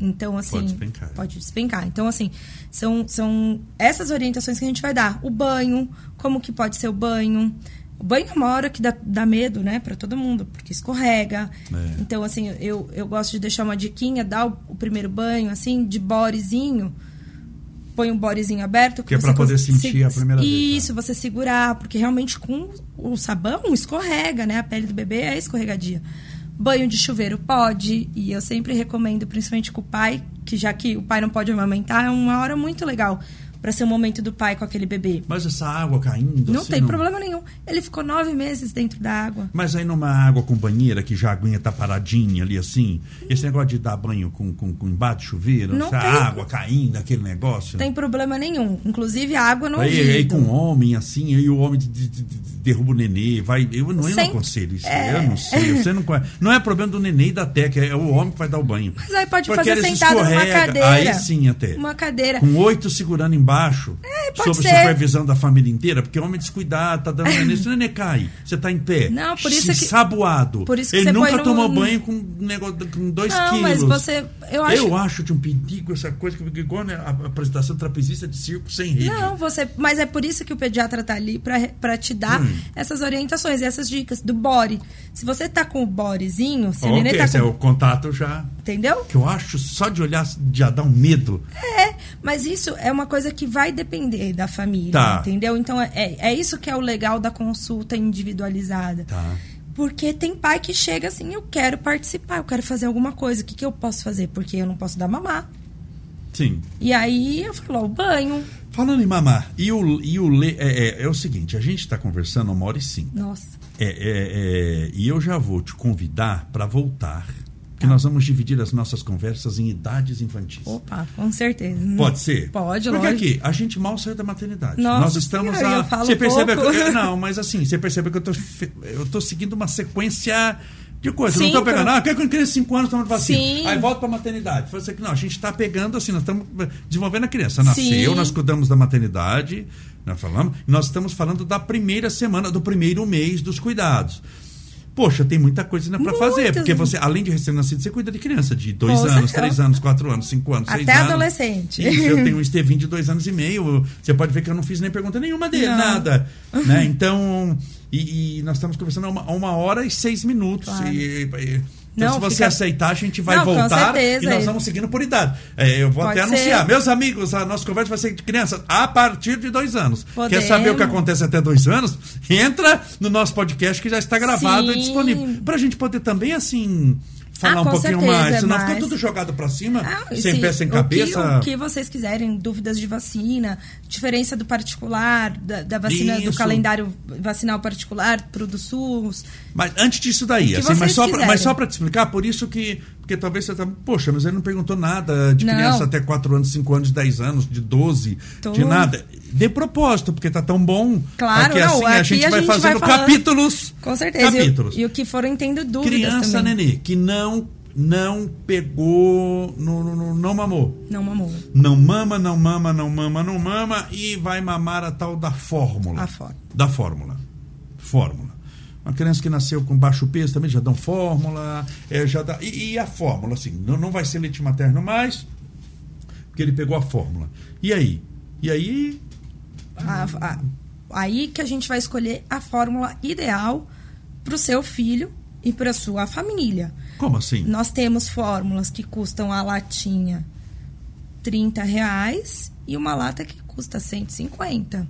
Então, assim. Uhum. Pode despencar. Pode despencar. Então, assim, são, são essas orientações que a gente vai dar. O banho, como que pode ser o banho. O banho é uma hora que dá, dá medo, né, para todo mundo, porque escorrega. É. Então, assim, eu, eu gosto de deixar uma diquinha, dar o, o primeiro banho, assim, de borezinho. Põe um borezinho aberto. Que é você pra poder sentir a primeira vez, né? Isso, você segurar, porque realmente com o sabão escorrega, né? A pele do bebê é escorregadia. Banho de chuveiro pode, e eu sempre recomendo, principalmente com o pai, que já que o pai não pode amamentar, é uma hora muito legal para ser o momento do pai com aquele bebê. Mas essa água caindo. Não assim, tem problema nenhum. Ele ficou nove meses dentro da água. Mas aí numa água com banheira, que já a aguinha tá paradinha ali assim, esse negócio de dar banho com, com, com embate chuveiro, Não tem. água caindo, aquele negócio. Não tem problema nenhum. Inclusive a água no Aí, aí com homem, assim, aí o homem de- de- de- de- derruba o nenê, vai. Eu não, eu não Sem- aconselho isso. É. Eu não sei. Você não, não é problema do nenê e da Teca, é o homem que vai dar o banho. Mas aí pode Porque fazer sentado numa cadeira. Aí sim, até. Uma cadeira. Com oito segurando embaixo. É, pode sob ser. supervisão da família inteira, porque o homem descuidado, tá dando nenê, se o nenê cai, você tá em pé. Não, por isso que- Saboado. por isso que Ele nunca põe no- tomou banho com, negócio, com dois Não, quilos. mas você. Eu acho. Eu acho de um perigo essa coisa que igual né, a apresentação trapezista de circo sem rede. Não, você. Mas é por isso que o pediatra tá ali pra te dar Hum. essas orientações, essas dicas do bore. Se você tá com o borezinho, se o Ok, neném tá com. é o contato já. Entendeu? Que eu acho só de olhar já dá um medo. É, mas isso é uma coisa que vai depender da família, Tá. entendeu? Então é, é isso que é o legal da consulta individualizada. Tá. Porque tem pai que chega assim, eu quero participar, eu quero fazer alguma coisa. O que, que eu posso fazer? Porque eu não posso dar mamar. Sim. E aí eu falo, ó, o banho. Falando em mamar, e o, e o le, é, é, é o seguinte, a gente está conversando uma hora e cinco. Nossa. É, é, é, e eu já vou te convidar para voltar que nós vamos dividir as nossas conversas em idades infantis. Opa, com certeza. Pode ser? Pode, Porque lógico. aqui, a gente mal saiu da maternidade. Nossa Nós estamos senhora, a. eu Você percebe pouco. que. Não, mas assim, você percebe que eu tô, eu tô seguindo uma sequência de coisas. Eu Sim, não tô pegando, pra- ah, quer que eu de 5 anos toma vacina. Sim. Aí volta pra maternidade. Fala assim, não, a gente está pegando assim, nós estamos desenvolvendo a criança. Nasceu, Sim. nós cuidamos da maternidade, nós falamos, nós estamos falando da primeira semana, do primeiro mês dos cuidados. Poxa, tem muita coisa ainda para fazer, porque você, além de recém-nascido, você cuida de criança de dois anos, três anos, quatro anos, cinco anos, seis Até anos. adolescente. Isso, eu tenho um Estevinho de dois anos e meio. Você pode ver que eu não fiz nem pergunta nenhuma dele, Não. nada. Né? Então, e, e nós estamos conversando há uma, uma hora e seis minutos. Claro. E, e- então, Não, se você fica- aceitar, a gente vai Não, com voltar certeza. e nós vamos seguindo por idade. É, eu vou Pode até ser. anunciar. Meus amigos, a nossa conversa vai ser de crianças a partir de dois anos. Quer Podemos. saber o que acontece até dois anos? Entra no nosso podcast que já está gravado e Sim. disponível. Para a gente poder também, assim, falar Ah, um pouquinho certeza, mais. Senão fica mas- tudo jogado para cima, Ah, sem sim, pé, sem o que- cabeça. O que, vocês quiserem, dúvidas de vacina, diferença do particular, da, da vacina do Isso. calendário vacinal particular pro do SUS. Mas antes disso daí, O assim, mas só, pra, mas só pra te explicar, por isso que. Porque talvez você tá. Poxa, mas ele não perguntou nada de Não. criança até 4 anos, 5 anos, 10 anos, de 12, de Tô. nada. De propósito, porque tá tão bom. Claro, não, assim a gente a vai gente vai fazendo capítulos. Com certeza. E o- Capítulos. E, o que forem tendo dúvidas Criança, também. nenê, que não, não pegou, no- no- não mamou. Não mamou. Não mama, não mama, não mama, não mama e vai mamar a tal da fórmula. A fórmula. Da fórmula. Fórmula. Uma criança que nasceu com baixo peso também já dão fórmula. é, já dá, e, e a fórmula, assim, não, não vai ser leite materno mais, porque ele pegou a fórmula. E aí? E aí, aí que a gente vai escolher a fórmula ideal pro seu filho e para sua família. como assim? Nós temos fórmulas que custam a latinha 30 reais e uma lata que custa 150.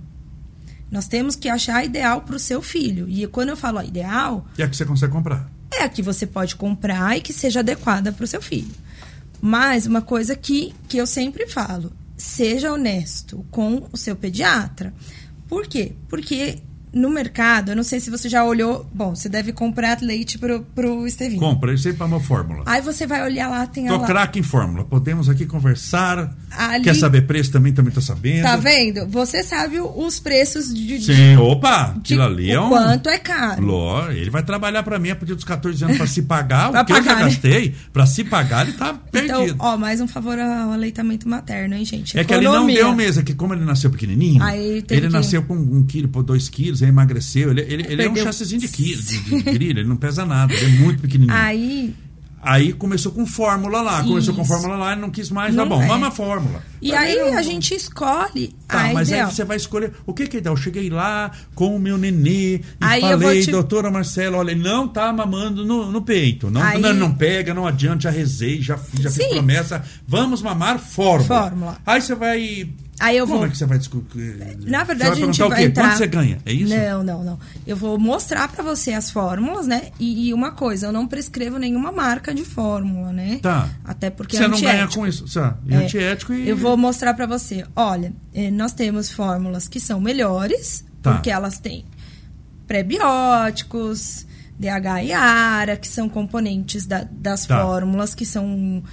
Nós temos que achar a ideal para o seu filho. E quando eu falo ideal, E é que você consegue comprar. é a que você pode comprar e que seja adequada para o seu filho. Mas uma coisa que, que eu sempre falo: seja honesto com o seu pediatra. Por quê? Porque no mercado, eu não sei se você já olhou. Bom, você deve comprar leite pro, pro Estevinho. Compra, isso aí para uma fórmula. Aí você vai olhar lá, tem a Tô craque em fórmula. Podemos aqui conversar. Ali- Quer saber preço também? Também tô sabendo. Tá vendo? Você sabe os preços de, Sim, opa! de Aquilo ali é um. quanto é caro. Ló, ele vai trabalhar pra mim a partir dos 14 anos pra se pagar. O que eu já pagar, né? gastei, pra se pagar, ele tá perdido. Então, ó, mais um favor ao aleitamento materno, hein, gente? é que ele não Economia. deu mesmo, é que como ele nasceu pequenininho, Aí ele que- nasceu com um quilo por dois quilos, aí emagreceu. Ele, ele, ele é um chassizinho de quilo, de, de grilo, ele não pesa nada, ele é muito pequenininho. Aí, Aí começou com fórmula lá, começou com Isso. fórmula lá, ele não quis mais, tá Não bom, é. mama a fórmula. e Pra aí a gente escolhe Tá, a mas ideal. aí você vai escolher. O que que é ideal? Eu cheguei lá com o meu nenê e Aí falei, te- doutora Marcela, olha, ele não tá mamando no, no peito. Não, Aí- não, não pega, não adianta, já rezei, já, fiz- já fiz promessa. Vamos mamar fórmula. Fórmula. Aí você vai. Aí eu Como vou- é que você vai discutir? Na verdade, você a gente vai o quê? entrar... Quanto você ganha? É isso? Não, não, não. Eu vou mostrar pra você as fórmulas, né? E, e uma coisa, eu não prescrevo nenhuma marca de fórmula, né? Tá. Até porque Você é não ganha com isso. Tá. É, antiético e. Eu vou mostrar pra você. Olha, eh, nós temos fórmulas que são melhores, Tá. porque elas têm prebióticos, DH e ARA, que são componentes da- das Tá. fórmulas, que são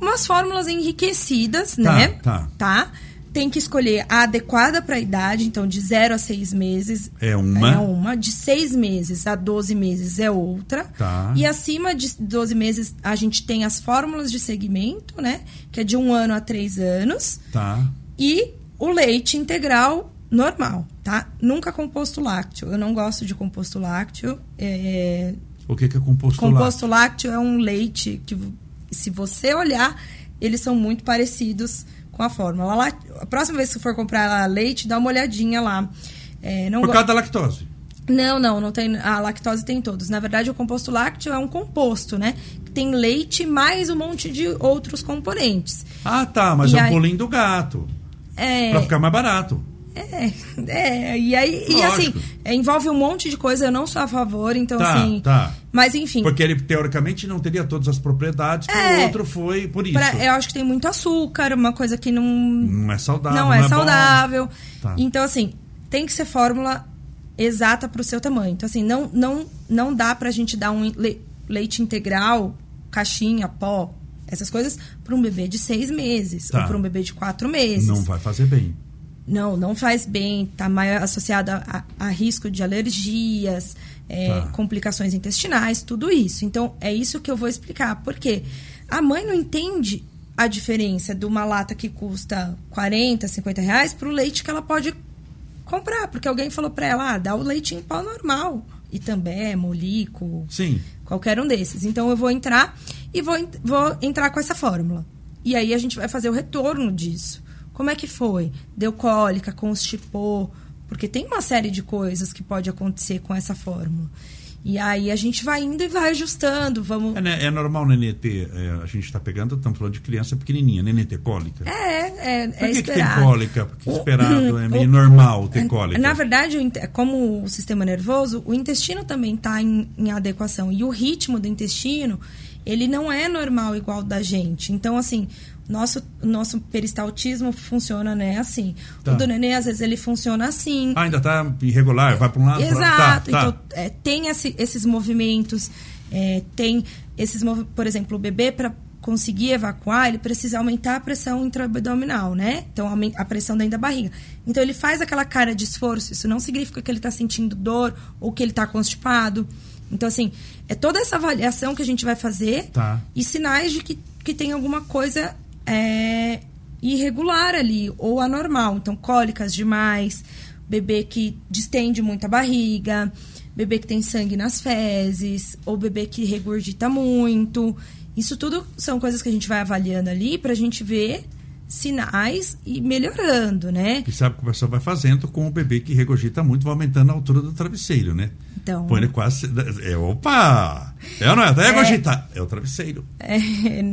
umas fórmulas enriquecidas, Tá, né? tá. Tá? Tem que escolher a adequada para a idade, então de 0 a 6 meses É uma. é uma, de 6 meses a 12 meses é outra. Tá. E acima de 12 meses a gente tem as fórmulas de segmento, né? Que é de um ano a três anos. Tá. E o leite integral normal, tá? Nunca composto lácteo. Eu não gosto de composto lácteo. É, O que que é composto, Composto lá? lácteo é um leite que, se você olhar, eles são muito parecidos com a fórmula. Lá- A próxima vez que você for comprar leite, dá uma olhadinha lá. É, não Por causa da lactose. não, não, não tem. A lactose tem todos. Na verdade, o composto lácteo é um composto, né? Que tem leite mais um monte de outros componentes. Ah, tá, mas E é o aí- pulinho do gato. É. Pra ficar mais barato. É, é, e aí, e assim, é, envolve um monte de coisa, eu não sou a favor, então Tá, assim. tá. Mas enfim, Porque ele, teoricamente, não teria todas as propriedades que É. o outro foi por isso. pra- eu acho que tem muito açúcar, uma coisa que não, Não é saudável. não é, bom. saudável. Tá. Então, assim, tem que ser fórmula exata para o seu tamanho. Então, assim, não, não, não dá pra gente dar um le- leite integral caixinha, pó, essas coisas, para um bebê de seis meses Tá. ou para um bebê de quatro meses. Não vai fazer bem. Não, não faz bem, está mais associado a, risco de alergias, é, Tá. complicações intestinais, tudo isso. Então, é isso que eu vou explicar. Porque a mãe não entende a diferença de uma lata que custa 40, 50 reais para o leite que ela pode comprar. Porque alguém falou para ela, ah, dá o leite em pau normal. Itambé, Molico, Sim. qualquer um desses. Então eu vou entrar e vou, vou entrar com essa fórmula. E aí a gente vai fazer o retorno disso. Como é que foi? Deu cólica, constipou? Porque tem uma série de coisas que pode acontecer com essa fórmula. E aí a gente vai indo e vai ajustando. Vamos. É, né, é normal o nenê ter. é, a gente está pegando, estamos falando de criança pequenininha, nenê ter cólica. É, é, Por é que, que tem cólica? Porque O- esperado, é meio o- normal ter cólica. Na verdade, como o sistema nervoso, o intestino também está em, em adequação. E o ritmo do intestino, ele não é normal igual da gente. Então, assim, nosso, nosso peristaltismo funciona, né, assim. Tá. O do nenê, às vezes, ele funciona assim. Ah, ainda está irregular, vai para um lado, pra outro. Exato. Tá, tá. Então, é, tem esse- esses movimentos, é, tem esses movi- por exemplo, o bebê para conseguir evacuar, ele precisa aumentar a pressão intraabdominal, né? Então, a pressão dentro da barriga. Então, ele faz aquela cara de esforço. Isso não significa que ele está sentindo dor ou que ele está constipado. Então, assim, é toda essa avaliação que a gente vai fazer Tá. e sinais de que, que tem alguma coisa é, irregular ali ou anormal. Então, cólicas demais, bebê que distende muito a barriga, bebê que tem sangue nas fezes, ou bebê que regurgita muito. Isso tudo são coisas que a gente vai avaliando ali pra gente ver sinais e melhorando, né? E sabe o que o pessoal vai fazendo com o bebê que regurgita muito, vai aumentando a altura do travesseiro, né? Então, Põe ele quase. É, opa! É ou não é? Até regurgitar. É o travesseiro. é,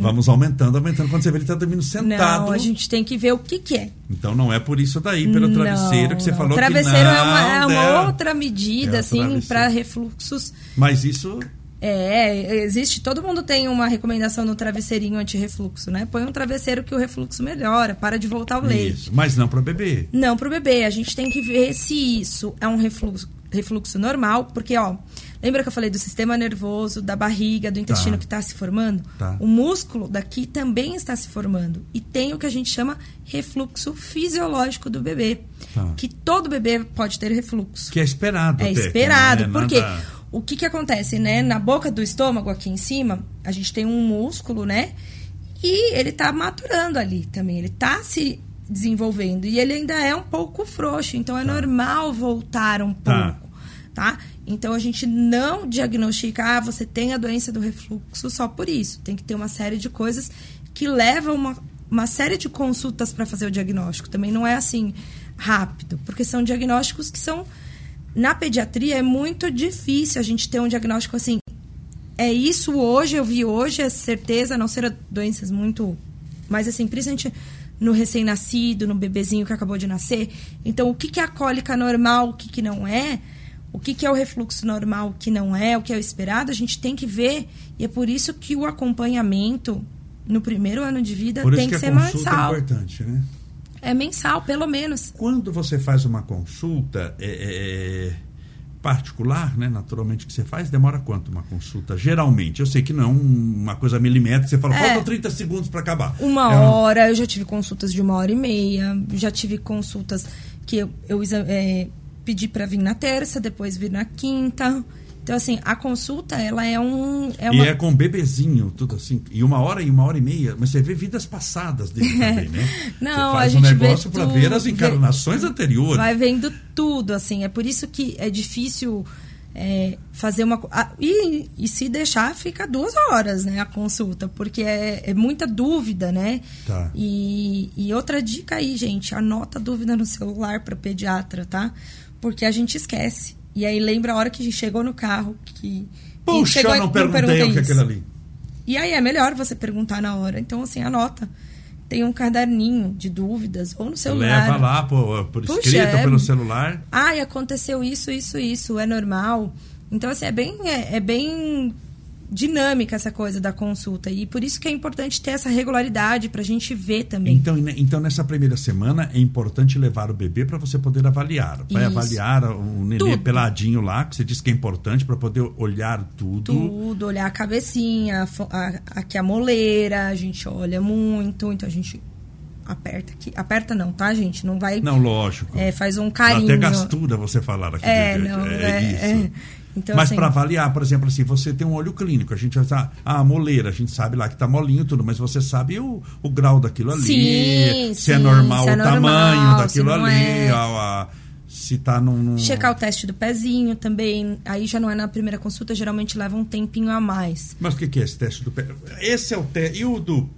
Vamos aumentando, aumentando. Quando você vê, ele está dormindo sentado. não, a gente tem que ver o que, que é. Então não é por isso daí, pelo travesseiro que você Não, falou não. travesseiro que não. é uma, é uma né? outra medida, É assim, para refluxos. Mas isso. É, existe, todo mundo tem uma recomendação no travesseirinho anti-refluxo, né? Põe um travesseiro que o refluxo melhora, para de voltar o leite. Isso. Mas não para bebê. Não, pro bebê, a gente tem que ver se isso é um refluxo, refluxo normal, porque, ó, lembra que eu falei do sistema nervoso, da barriga, do intestino Tá. que está se formando? Tá. O músculo daqui também está se formando. E tem o que a gente chama refluxo fisiológico do bebê. Tá. Que todo bebê pode ter refluxo. Que é esperado. É até, esperado, né? porque Nada- o que que acontece, né? Na boca do estômago, aqui em cima, a gente tem um músculo, né? E ele tá maturando ali também, ele tá se desenvolvendo e ele ainda é um pouco frouxo, então é normal voltar um Tá. pouco, tá? Então a gente não diagnostica, ah, você tem a doença do refluxo só por isso. Tem que ter uma série de coisas que levam uma, uma série de consultas para fazer o diagnóstico. Também não é assim rápido, porque são diagnósticos que são na pediatria é muito difícil a gente ter um diagnóstico assim. É isso hoje, eu vi hoje, é certeza, não ser doenças muito. Mas assim, principalmente no recém-nascido, no bebezinho que acabou de nascer. Então, o que, que é a cólica normal, o que, que não é, o que, que é o refluxo normal, o que não é, o que é o esperado, a gente tem que ver. E é por isso que o acompanhamento no primeiro ano de vida tem que que, ser consulta é mensal. importante, né? É mensal, pelo menos. Quando você faz uma consulta é, é, é, particular, né? Naturalmente que você faz, demora quanto uma consulta? Geralmente, eu sei que não uma coisa milimétrica, você fala, É. faltam 30 segundos para acabar. Uma É hora, eu já tive consultas de uma hora e meia, já tive consultas que eu, eu é, pedi para vir na terça, depois vir na quinta. Então, assim, a consulta, ela é um. É E uma, é com bebezinho, tudo assim. E uma hora e uma hora e meia, mas você vê vidas passadas dele também, né? Não, você a faz gente um vê negócio para ver as vê- encarnações anteriores. Vai vendo tudo, assim. É por isso que é difícil é, fazer uma. e, e se deixar, fica duas horas, né? A consulta, porque é, é muita dúvida, né? Tá. E, e outra dica aí, gente: anota a dúvida no celular para pediatra, tá? Porque a gente esquece. E aí lembra a hora que a gente chegou no carro que. Puxa, chegou eu e não perguntei o que é aquilo ali. E aí é melhor você perguntar na hora. Então, assim, anota. Tem um caderninho de dúvidas, ou no celular. Leva lá por, por Puxa, escrito, é- pelo celular. Ai, aconteceu isso, isso, isso, é normal. Então, assim, é bem, é, é bem dinâmica essa coisa da consulta. E por isso que é importante ter essa regularidade para a gente ver também. Então, então, nessa primeira semana, é importante levar o bebê para você poder avaliar. Vai Isso. avaliar o nenê Tudo. peladinho lá, que você disse que é importante para poder olhar tudo. Tudo, olhar a cabecinha, a aqui a moleira, a gente olha muito, então a gente aperta aqui. Aperta não, tá, gente? Não vai. Não, lógico. É, faz um Dá carinho. até gastura você falar aqui. É, não, é, é, isso. é. Então, Mas assim, para avaliar, por exemplo, assim, você tem um olho clínico, a gente vai estar, ah, a moleira, a gente sabe lá que tá molinho tudo, mas você sabe o, o grau daquilo ali, Sim, se é sim, normal se é o tamanho normal, daquilo se não ali, é. a- a- se tá num, num- Checar o teste do pezinho também. Aí já não é na primeira consulta, geralmente leva um tempinho a mais. Mas o que, que é esse teste do pé? Esse é o teste. E o do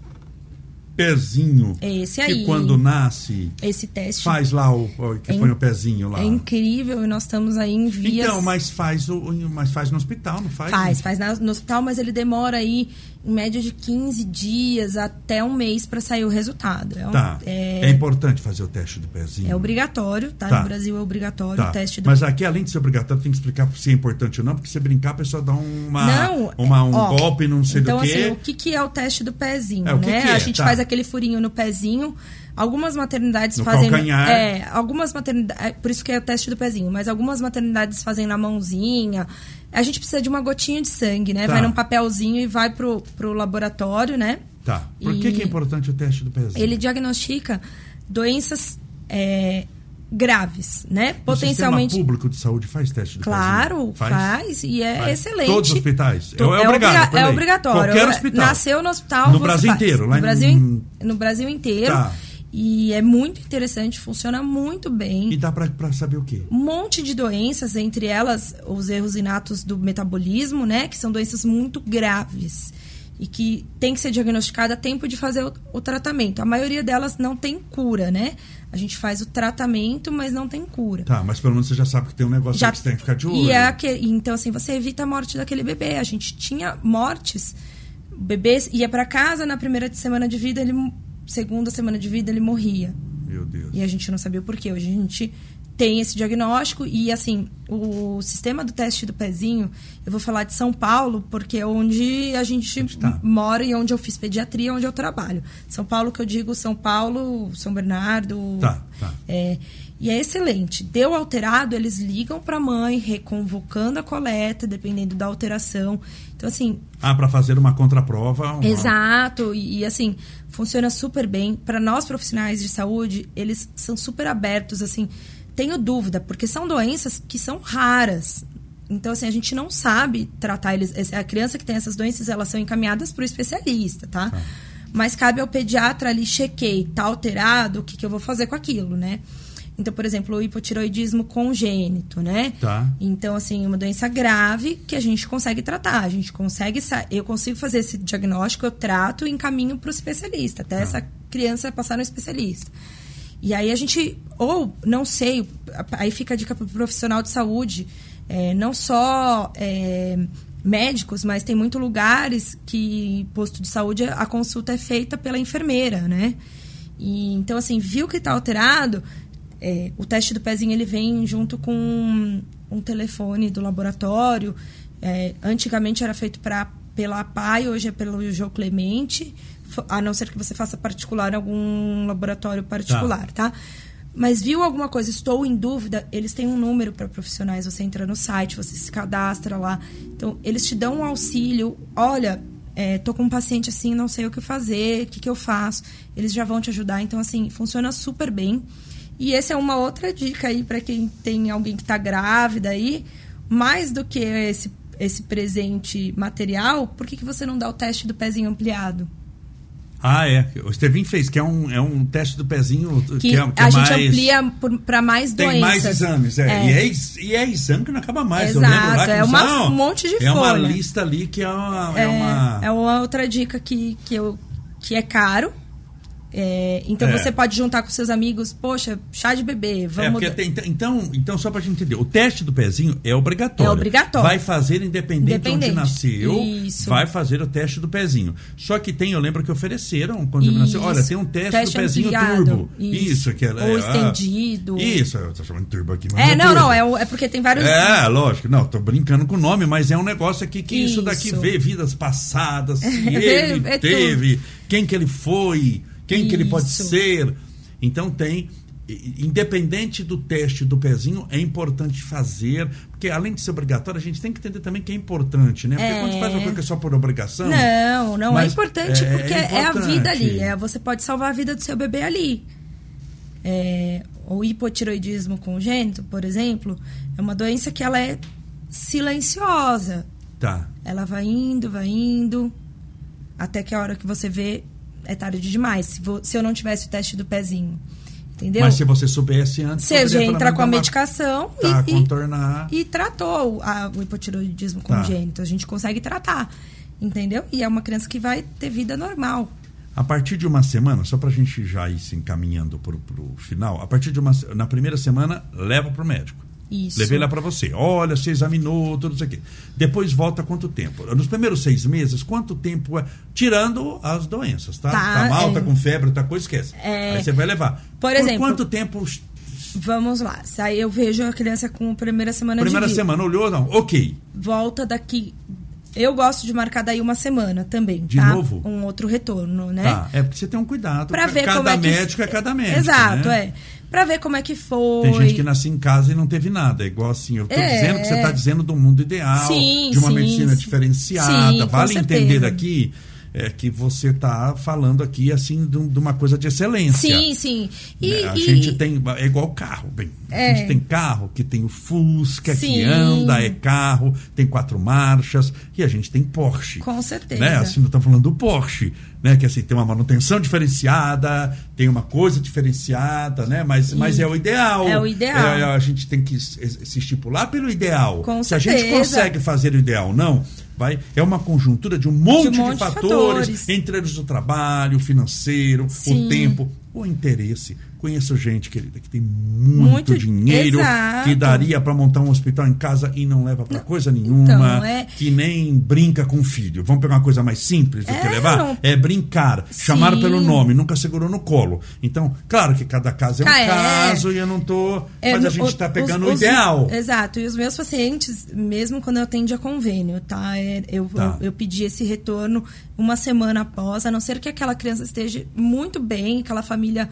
pezinho? Esse Que aí. quando nasce, Esse teste faz lá o, que É põe o pezinho lá. é incrível e nós estamos aí em vias. Então, mas faz, o, mas faz no hospital, não faz? Faz, faz na- no hospital, mas ele demora aí em média de 15 dias até um mês para sair o resultado. É, um- Tá. É... é, importante fazer o teste do pezinho. é obrigatório, tá? Tá. No Brasil é obrigatório Tá. o teste do Mas aqui, além de ser obrigatório, tem que explicar se é importante ou não, porque se brincar, a pessoa dá uma, Não, uma- um ó, golpe, não sei então, do quê. assim, o que, que é o teste do pezinho, É, o que né? que é? A gente Tá. faz aquele furinho no pezinho. Algumas maternidades No fazem. calcanhar. É, algumas maternidades. é, Por isso que é o teste do pezinho, mas algumas maternidades fazem na mãozinha. A gente precisa de uma gotinha de sangue, né? Tá. Vai num papelzinho e vai pro, pro laboratório, né? Tá. Por que, E- que é importante o teste do pezinho? Ele diagnostica doenças é, graves, né? O Potencialmente. sistema público de saúde faz teste do Claro, pezinho? faz, e é Faz. excelente. Todos os hospitais? To- É obrigado, obriga- por é obrigatório. Qualquer hospital. Nasceu no hospital. No Brasil faz. inteiro, lá no em- Brasil, in- no Brasil inteiro. Tá. E é muito interessante, funciona muito bem. E dá pra, pra saber o quê? Um monte de doenças, entre elas os erros inatos do metabolismo, né? Que são doenças muito graves e que tem que ser diagnosticada a tempo de fazer o, o tratamento. A maioria delas não tem cura, né? A gente faz o tratamento, mas não tem cura. Tá, mas pelo menos você já sabe que tem um negócio aí que você tem que ficar de olho. E é aque- então, assim, você evita a morte daquele bebê. A gente tinha mortes. O bebê ia para casa, na primeira semana de vida, ele segunda semana de vida, ele morria. Meu Deus. E a gente não sabia o porquê. Hoje a gente tem esse diagnóstico e, assim, o sistema do teste do pezinho, eu vou falar de São Paulo, porque é onde a gente Onde tá. mora e onde eu fiz pediatria, onde eu trabalho. São Paulo, que eu digo São Paulo, São Bernardo. Tá, tá. É, e é excelente. Deu alterado, eles ligam para a mãe, reconvocando a coleta, dependendo da alteração. Então, assim, Ah, pra fazer uma contraprova. Uma... Exato, e, e, assim, funciona super bem. Para nós profissionais de saúde, eles são super abertos, assim. Tenho dúvida, porque são doenças que são raras. Então, assim, a gente não sabe tratar eles. A criança que tem essas doenças, elas são encaminhadas para o especialista, tá? Mas cabe ao pediatra ali, chequei, tá alterado, o que, que eu vou fazer com aquilo, né? Então, por exemplo, o hipotiroidismo congênito, né? Tá. Então, assim, uma doença grave que a gente consegue tratar. A gente consegue. Eu consigo fazer esse diagnóstico, eu trato e encaminho para o especialista, até essa criança passar no especialista. E aí a gente. Ou, não sei, aí fica a dica para o profissional de saúde. é, não só é, médicos, mas tem muitos lugares que, posto de saúde, a consulta é feita pela enfermeira, né? E, então, assim, viu que está alterado, é, o teste do pezinho ele vem junto com um, um telefone do laboratório. É, antigamente era feito pra, pela PAI, hoje é pelo João Clemente, a não ser que você faça particular em algum laboratório particular, tá? Mas viu alguma coisa, estou em dúvida, eles têm um número para profissionais, você entra no site, você se cadastra lá. Então, eles te dão um auxílio. Olha, é, tô com um paciente assim, não sei o que fazer, o que, que eu faço. Eles já vão te ajudar. Então, assim, funciona super bem. E essa é uma outra dica aí para quem tem alguém que está grávida aí. Mais do que esse, esse presente material, por que, que você não dá o teste do pezinho ampliado? Ah, é. O Estevinho fez, que é um, é um teste do pezinho que, Que, é, que a é gente mais... amplia para mais Tem doenças. mais exames, é. É. E, é e é exame que não acaba mais. Exato, lá é uma- falam, um monte de É uma folha. lista ali que é uma. É, É, uma... é uma outra dica que, que, eu, que é caro, É, então É. você pode juntar com seus amigos, poxa, chá de bebê, É, vamos. tem- então, então, só pra gente entender, o teste do pezinho é obrigatório. É obrigatório. Vai fazer independente, Independente. onde nasceu, Isso. vai fazer o teste do pezinho. Só que tem, eu lembro que ofereceram quando ele nasceu, Isso. olha, tem um teste, Teste do pezinho ampliado. turbo. Isso. que é, Ou é, estendido. ah, Isso, eu tô chamando de turbo aqui, mas É, não, turbo. não, é, é porque tem vários. É, lógico, não, tô brincando com o nome, mas é um negócio aqui que isso, Isso. daqui vê vidas passadas, ele teve, quem que ele foi, quem que ele pode Isso. ser. Então tem, independente do teste do pezinho, é importante fazer, porque além de ser obrigatório, a gente tem que entender também que é importante, né? Porque É. quando faz uma coisa que é só por obrigação. Não, não, é importante é- porque é é, a importante. vida ali. É, você pode salvar a vida do seu bebê ali. É, o hipotiroidismo congênito, por exemplo, é uma doença que ela é silenciosa. Tá. Ela vai indo, vai indo, até que a hora que você vê é tarde demais. Se, vo- se eu não tivesse o teste do pezinho. Entendeu? Mas se você soubesse antes, Você já entra com a medicação Tá, e, e, contornar. e tratou a- o hipotiroidismo Tá. congênito. A gente consegue tratar. Entendeu? E é uma criança que vai ter vida normal. A partir de uma semana, só pra gente já ir se encaminhando pro, pro final, a partir de uma na primeira semana, leva pro médico. Isso. Levei lá pra você. Olha, você examinou, tudo isso aqui. Depois volta quanto tempo? Nos primeiros seis meses, quanto tempo é? Tirando as doenças, tá? Tá, mal, é. tá com febre, tá coisa, esquece. É. Aí você vai levar. Por exemplo- quanto tempo? Vamos lá. Aí eu vejo a criança com a primeira semana Primeira de vida. semana, olhou? Não. Ok. Volta daqui. Eu gosto de marcar daí uma semana também, De tá? novo? Um outro retorno, né? Tá. É porque você tem um cuidado. Pra ver cada como é que... médico é cada médico. Exato, né? é. Pra ver como é que foi. Tem gente que nasce em casa e não teve nada. É igual assim, eu tô É, dizendo que você está dizendo do mundo ideal, Sim, de uma sim, medicina sim. diferenciada. Vale entender aqui é, que você está falando aqui assim de, um- uma coisa de excelência. Sim, sim. E, Né? A e- gente tem. É igual carro, bem. A É. gente tem carro que tem o Fusca, que Sim. anda, é carro, tem quatro marchas, e a gente tem Porsche. Com certeza. Né? Assim, não estamos falando do Porsche, né? Que assim, tem uma manutenção diferenciada, tem uma coisa diferenciada, né? Mas, mas é o ideal. É o ideal. É, a gente tem que se estipular pelo ideal. Com Se a gente certeza. consegue fazer o ideal, não. Vai, é uma conjuntura de um monte de, monte de fatores, fatores. entre eles o trabalho, o financeiro, o Sim. tempo, o interesse. Conheço gente, querida, que tem muito, Muito- dinheiro, Exato. que daria para montar um hospital em casa e não leva para coisa nenhuma, Então, é- que nem brinca com o filho. Vamos pegar uma coisa mais simples do que É, levar? não- É brincar. Sim. pelo nome, nunca segurou no colo. Então, claro que cada caso é um é. caso e eu não tô. Mas a gente está os- pegando o os- ideal. Exato. E os meus pacientes, mesmo quando eu atendo a convênio, tá? É, Eu, Tá. eu, eu pedi esse retorno uma semana após, a não ser que aquela criança esteja muito bem, aquela família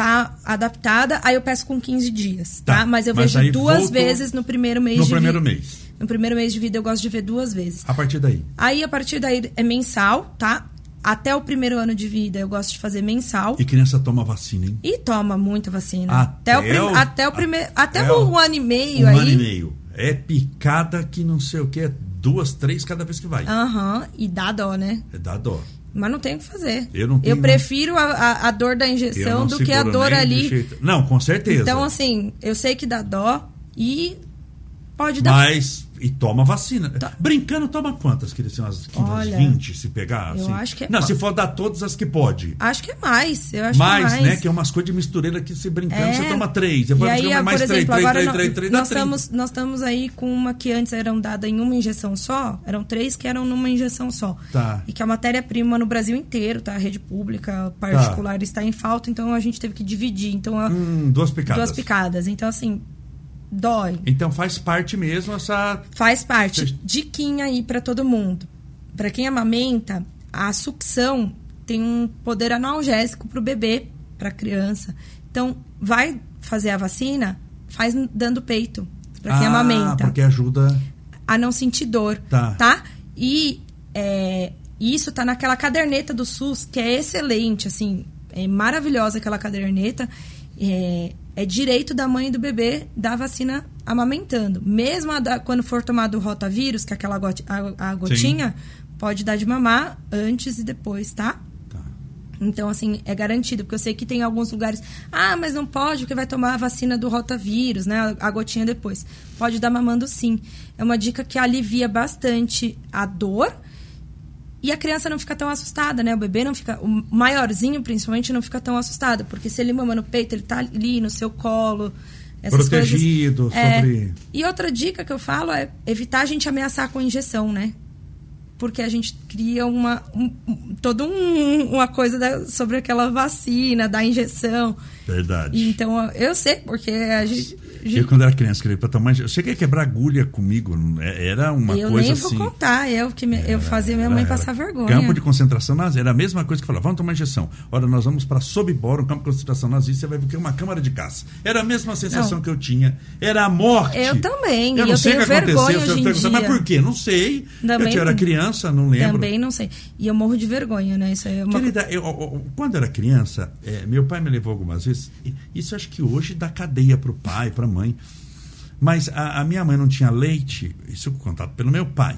tá adaptada, aí eu peço com 15 dias, tá? Tá. Mas eu Mas vejo duas vezes no primeiro mês No de primeiro vida. mês. No primeiro mês de vida eu gosto de ver duas vezes. A partir daí. Aí, a partir daí, é mensal, tá? Até o primeiro ano de vida eu gosto de fazer mensal. E criança toma vacina, hein? E toma muita vacina. Até o, prim- o- até o primeiro. Até até um ano e meio um aí. ano e meio. É picada que não sei o que, é duas, três cada vez que vai. Aham, e dá dó, né? É dá dó. Mas não tem o que fazer. Eu não tenho- prefiro a, a, a dor da Eu injeção do que a dor ali. jeito- Não, com certeza. Então, assim, eu sei que dá dó e pode dar. Mas. E toma vacina. Tá. Brincando, toma quantas? Que são as 15, Olha, 20, se pegar? eu assim? acho que é Não, se for dar todas as que pode. Acho que é mais. Eu acho mais, que é mais. né? Que é umas coisas de mistureira que se brincando, É. você toma três. E Depois aí, você toma mais três, exemplo, três, agora três, nó- três, três, nós, dá 30. estamos, nós estamos aí com uma que antes eram dada em uma injeção só, eram três que eram numa injeção só. Tá. E que a matéria-prima no Brasil inteiro, tá? A rede pública, particular está em falta, então a gente teve que dividir. Então, a- Hum, duas picadas. duas picadas. Então, assim, dói. Então faz parte mesmo essa. Faz parte. Diquinha aí pra todo mundo. Pra quem amamenta, a sucção tem um poder analgésico pro bebê, pra criança. Então, vai fazer a vacina, faz dando peito. Pra quem ah, amamenta. Porque ajuda. A não sentir dor. Tá. E é, isso tá naquela caderneta do SUS, que é excelente, assim. É maravilhosa aquela caderneta. É, é direito da mãe e do bebê dar vacina amamentando. Mesmo a da- quando for tomado o rotavírus, que é aquela goti- a, a gotinha, pode dar de mamar antes e depois, tá? Tá. Então, assim, é garantido. Porque eu sei que tem alguns lugares. Ah, mas não pode, porque vai tomar a vacina do rotavírus, né? A, a gotinha depois. Pode dar mamando sim. É uma dica que alivia bastante a dor E a criança não fica tão assustada, né? O bebê não fica. O maiorzinho, principalmente, não fica tão assustado. Porque se ele mama no peito, ele tá ali no seu colo. Essas Protegido coisas. É, sobre. E outra dica que eu falo é evitar a gente ameaçar com injeção, né? Porque a gente cria uma. Um, um, toda um, uma coisa da- sobre aquela vacina, da injeção. Verdade. Então, eu sei, porque a gente. Eu, quando era criança, queria pra tomar. Eu cheguei a quebrar agulha comigo. é- Era uma eu coisa nem assim. vou contar, eu que me- eu fazia minha mãe Era- passar vergonha. Campo de concentração nazista. Era a mesma coisa que falava, vamos tomar injeção. Ora, nós vamos para Sobibor, um campo de concentração nazista, você vai ver é uma câmara de caça. Era a mesma sensação Não. que eu tinha. Era a morte. Eu também, Eu não eu sei o tenho que aconteceu. vergonha você hoje em pergunta, Mas dia. por quê? Não sei. Também eu era criança, não lembro. Também não sei. E eu morro de vergonha, né? Isso é uma Querida, eu, eu- eu- quando eu era criança, é, meu pai me levou algumas vezes. Isso eu acho que hoje dá cadeia para o pai, para a mãe. Mas a, a minha mãe não tinha leite, isso contado pelo meu pai.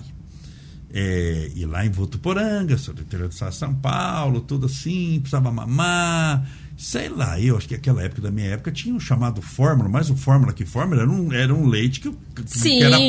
É, e lá em Votuporanga, sou do interior de São Paulo, tudo assim, precisava mamar. Sei lá, eu acho que aquela época da minha época tinha um chamado fórmula, mas o fórmula que fórmula era um, era um leite que, que Sim, era pó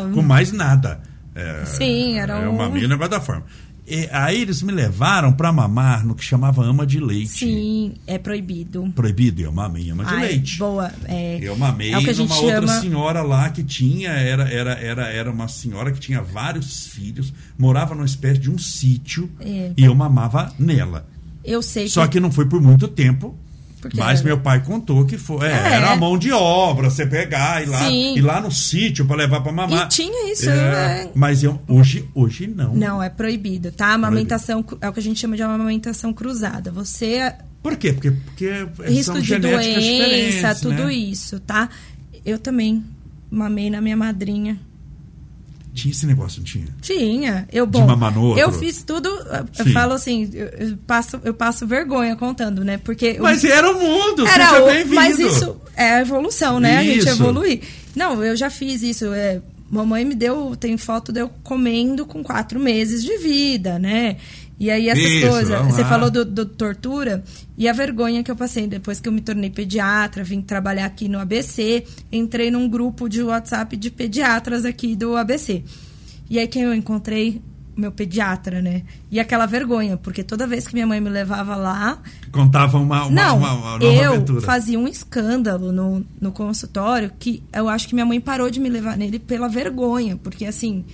era- com mais nada. É, Sim, era é um- uma meia negócio da fórmula. E aí eles me levaram para mamar no que chamava ama de leite. Sim, é proibido. Proibido, eu mamei ama de Ai, leite. Boa. É, Eu mamei é o que a gente numa outra chama. senhora lá que tinha, era, era, era, era uma senhora que tinha vários filhos, morava numa espécie de um sítio É. e eu mamava nela. Eu sei Só que não foi por muito tempo. Porque mas era- meu pai contou que foi. é, É. Era a mão de obra, você pegar e lá, Sim. ir lá no sítio para levar para mamar. E tinha isso, É, é. Mas eu, hoje, hoje não. Não, é proibido, tá? Amamentação cru- é o que a gente chama de amamentação cruzada. Você Por quê? Porque, porque risco são de genéticas doença, tudo né? isso, tá? Eu também mamei na minha madrinha. Tinha esse negócio, não tinha? Tinha. Eu, bom, mamar no outro? eu fiz tudo. Eu Sim. falo assim, eu, eu passo, eu passo vergonha contando, né? Porque. eu- Mas era o mundo, era o, bem-vindo. Mas isso é a evolução, né? A gente Isso. evoluir. Não, eu já fiz isso. É, mamãe me deu, tem foto de eu comendo com quatro meses de vida, né? E aí essas Isso, coisas. Você lá. falou do, do tortura e a vergonha que eu passei depois que eu me tornei pediatra, vim trabalhar aqui no ABC, entrei num grupo de WhatsApp de pediatras aqui do ABC. E aí quem eu encontrei? Meu pediatra, né? E aquela vergonha, porque toda vez que minha mãe me levava lá, Contava uma, uma, não, uma, uma nova eu aventura. fazia um escândalo no, no consultório que eu acho que minha mãe parou de me levar nele pela vergonha, porque assim,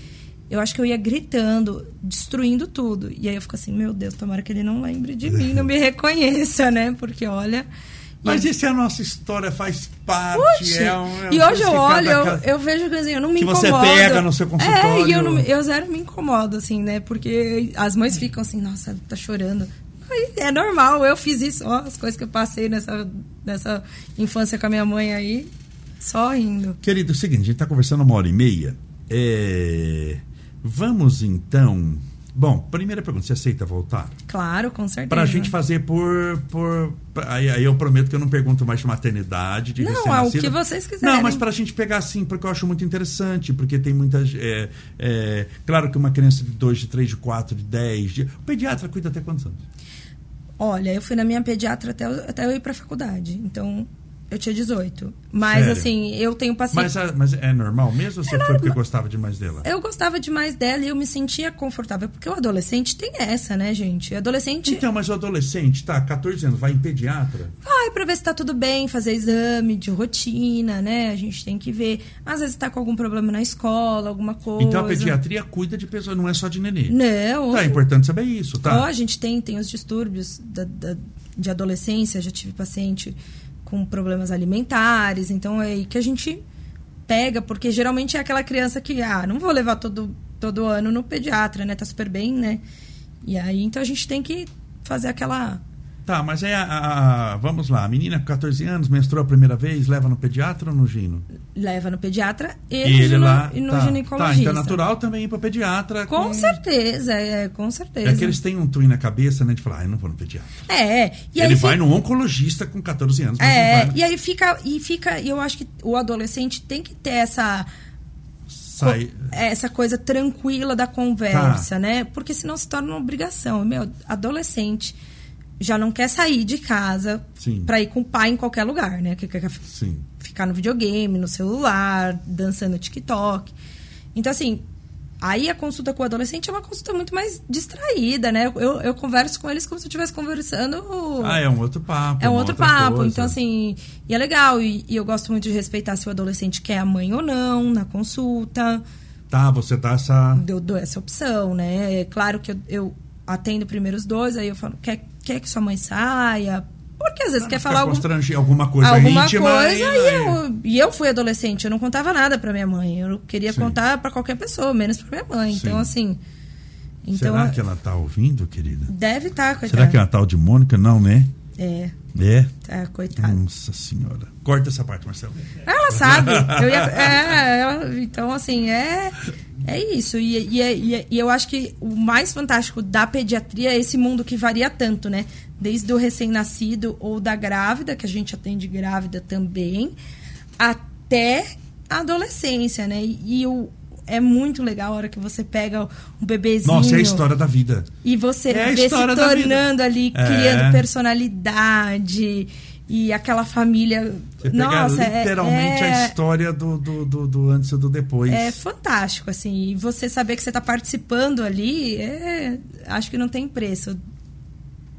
eu acho que eu ia gritando, destruindo tudo. E aí eu fico assim, meu Deus, tomara que ele não lembre de mim, não me reconheça, né? Porque olha. Mas eu- isso é a nossa história, faz parte. É um- é um e hoje eu olho, eu, daquela- eu vejo que assim, eu não me Que você incomodo. pega no seu consultório. É, e eu, não, eu zero me incomodo, assim, né? Porque as mães ficam assim, nossa, tá chorando. Aí é normal, eu fiz isso, ó, as coisas que eu passei nessa, nessa infância com a minha mãe aí, só rindo. Querido, é o seguinte, a gente está conversando uma hora e meia. É, Vamos então. Bom, primeira pergunta: você aceita voltar? Claro, com certeza. Para a gente fazer por. por aí, aí eu prometo que eu não pergunto mais de maternidade, de Não, é o que vocês quiserem. Não, mas para a gente pegar assim, porque eu acho muito interessante, porque tem muitas. É, é, claro que uma criança de 2, de 3, de 4, de 10. De... O pediatra cuida até quantos anos? Olha, eu fui na minha pediatra até, até eu ir pra faculdade, então eu tinha 18. Mas Sério? assim, eu tenho paciente. Mas, a- mas é normal mesmo ou você foi porque gostava demais dela? Eu gostava demais dela e eu me sentia confortável. Porque o adolescente tem essa, né, gente? O adolescente Então, mas o adolescente, tá, 14 anos, vai em pediatra? vai pra ver se tá tudo bem, fazer exame de rotina, né? A gente tem que ver. Às vezes tá com algum problema na escola, alguma coisa. Então a pediatria cuida de pessoas, não é só de nenê. Não. Tá, é importante saber isso, Ó, tá? a gente tem, tem os distúrbios da, da- de adolescência. Já tive paciente com problemas alimentares. Então é aí que a gente pega, porque geralmente é aquela criança que, ah, não vou levar todo, todo ano no pediatra, né? Tá super bem, né? E aí, então a gente tem que fazer aquela. Tá, mas é a, a- Vamos lá, a menina com 14 anos menstruou a primeira vez, leva no pediatra ou no gino? Leva no pediatra e, no, ele gino- lá. e no tá, ginecologista. Tá, então é natural também ir pra pediatra. Com certeza, é, com certeza. É que eles têm um twin na cabeça, né? De falar, ah, eu não vou no pediatra. É, e ele vai fica- no oncologista com 14 anos, É, e aí fica, e fica, eu acho que o adolescente tem que ter essa Sai. essa coisa tranquila da conversa, Tá. né? Porque senão se torna uma obrigação. Meu, adolescente já não quer sair de casa pra ir com o pai em qualquer lugar, né? Que quer Sim. ficar no videogame, no celular, dançando TikTok. Então, assim, Aí a consulta com o adolescente é uma consulta muito mais distraída, né? Eu, eu converso com eles como se eu estivesse conversando. Ah, é um outro papo. É um outro papo. coisa. Então, assim, e é legal. E, e eu gosto muito de respeitar se o adolescente quer a mãe ou não na consulta. Tá, você dá essa. Eu dou essa opção, né? É claro que eu, eu atendo primeiro os dois, aí eu falo, quer, quer que sua mãe saia? Porque às vezes quer Fica falar algum, alguma coisa alguma íntima. coisa e- e eu, e eu fui adolescente, eu não contava nada pra minha mãe. Eu queria Sim. contar pra qualquer pessoa, menos pra minha mãe. Então, Sim. assim. Então, Será que ela tá ouvindo, querida? Deve estar, tá, coitada. Será que é uma tal de Mônica? Não, né? É, É. tá, coitada. Nossa senhora. Corta essa parte, Marcelo. Ela sabe. Eu ia- é, ela- então, assim, é, é isso. E, e, e- e eu acho que o mais fantástico da pediatria é esse mundo que varia tanto, né? Desde o recém-nascido ou da grávida, que a gente atende grávida também, até a adolescência, né? E, e o, é muito legal a hora que você pega um bebezinho. Nossa, é a história da vida. E você É vê se tornando ali, É. criando personalidade e aquela família. Você pega Nossa, é- literalmente é, a história do, do, do, do antes e do depois. É fantástico, assim. E você saber que você está participando ali, é, acho que não tem preço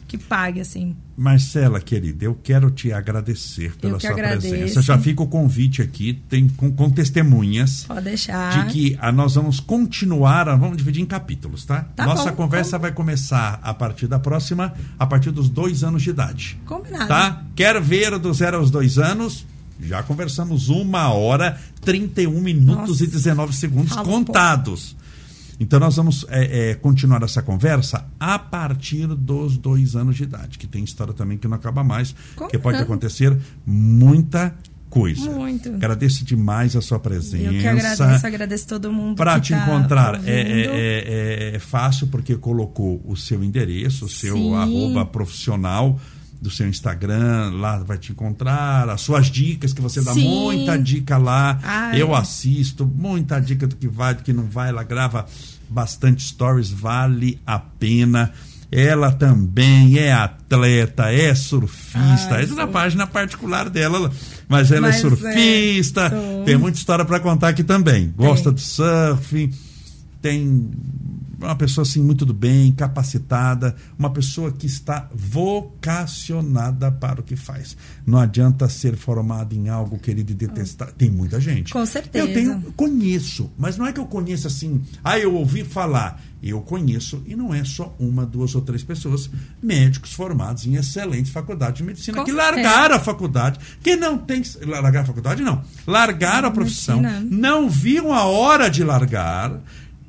que pague, assim. Marcela, querida, eu quero te agradecer pela sua agradeço. presença. Já fica o convite aqui, tem com, com testemunhas. Pode deixar. de que ah, nós vamos continuar, ah, vamos dividir em capítulos, tá? Tá Nossa bom, conversa vai começar a partir da próxima, a partir dos dois anos de idade. Combinado. Tá? Quer ver do zero aos dois anos? Já conversamos uma hora, 31 minutos Nossa. e 19 segundos Fala um contados. Então nós vamos é, é, continuar essa conversa a partir dos dois anos de idade, que tem história também que não acaba mais, que pode acontecer muita coisa. Muito. Agradeço demais a sua presença. Eu que agradeço, agradeço todo mundo. Para te tá encontrar é, ouvindo. é- é- é fácil porque colocou o seu endereço, o seu Sim. arroba profissional do seu Instagram, lá vai te encontrar, as suas dicas, que você dá Sim. muita dica lá. Ah, Eu é. assisto, muita dica do que vai, do que não vai. Ela grava bastante stories, vale a pena. Ela também é atleta, é surfista. Ai, Essa é na sou. página particular dela, mas ela Mas é é, surfista. sou. tem muita história para contar aqui também. Gosta do surf, tem uma pessoa assim muito do bem, capacitada, uma pessoa que está vocacionada para o que faz. Não adianta ser formado em algo querido e detestar. Tem muita gente. Com certeza. Eu tenho, conheço, mas não é que eu conheço assim, ah, eu ouvi falar. Eu conheço, e não é só uma, duas ou três pessoas, médicos formados em excelentes faculdades de medicina, Com que certeza. largaram a faculdade, que não tem. Largaram a faculdade, não. Largaram a profissão, Medicina. não viram a hora de largar,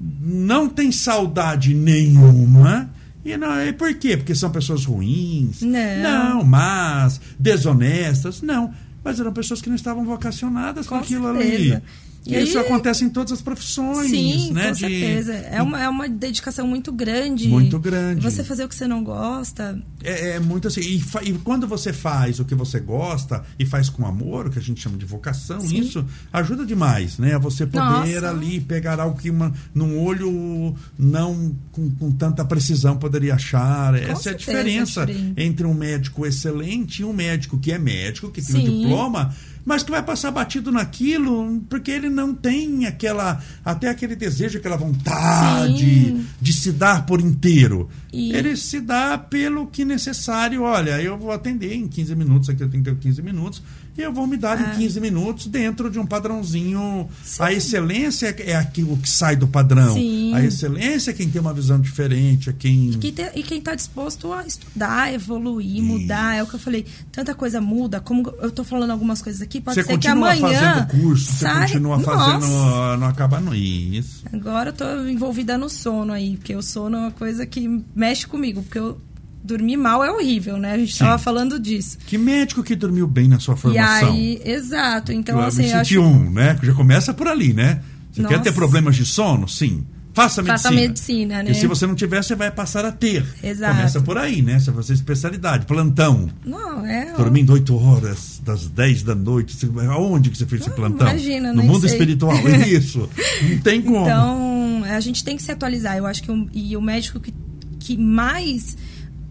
não tem saudade nenhuma. E não, e por quê? Porque são pessoas ruins? Não. Não, más, desonestas? Não. Mas eram pessoas que não estavam vocacionadas com, Com aquilo certeza. ali. E Isso aí- acontece em todas as profissões, Sim, né? com de- certeza. É uma, é uma dedicação muito grande. Muito grande. Você fazer o que você não gosta. É, é muito assim. E, fa- e quando você faz o que você gosta e faz com amor, o que a gente chama de vocação, Sim. isso ajuda demais, né? A você poder Nossa. ali pegar algo que uma, num olho não com, com tanta precisão poderia achar. Essa é a certeza, diferença é diferente. entre um médico excelente e um médico que é médico, que tem um Sim. diploma, mas que vai passar batido naquilo porque ele não tem aquela até aquele desejo, aquela vontade Sim. de se dar por inteiro. E- Ele se dá pelo que necessário. Olha, eu vou atender em 15 minutos, aqui eu tenho que ter 15 minutos, e eu vou me dar em 15 minutos dentro de um padrãozinho. Ah. Sim. A excelência é aquilo que sai do padrão. Sim. A excelência é quem tem uma visão diferente, é quem. E quem está disposto a estudar, evoluir, mudar. É o que eu falei. Tanta coisa muda. Como eu tô falando algumas coisas aqui, pode Você ser que continua amanhã. fazendo curso, você sai- continua Nossa, fazendo. Não acaba no isso. Agora eu tô envolvida no sono aí, porque o sono é uma coisa que mexe comigo, porque eu dormir mal é horrível, né? A gente Sim. tava falando disso. Que médico que dormiu bem na sua E formação? aí, exato. Então, eu assim, eu acho um, né? Já começa por ali, né? Você quer Nossa. ter problemas de sono? Sim. Faça medicina. Faça medicina, né? E se você não tiver, você vai passar a ter. Exato. Começa por aí, né? Se você é especialidade, plantão. Não, é. Dormindo 8 horas, das 10 da noite. Você- Aonde que você fez esse Ah, plantão? imagina, no mundo sei. espiritual. Isso. Não tem como. Então, a gente tem que se atualizar. Eu acho que o, e o médico que, que mais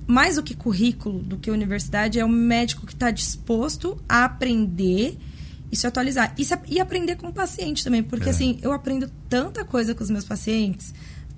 mais do que currículo, do que universidade, é o médico que está disposto a aprender e se atualizar. E, se, e aprender com o paciente também, porque É. assim, eu aprendo tanta coisa com os meus pacientes,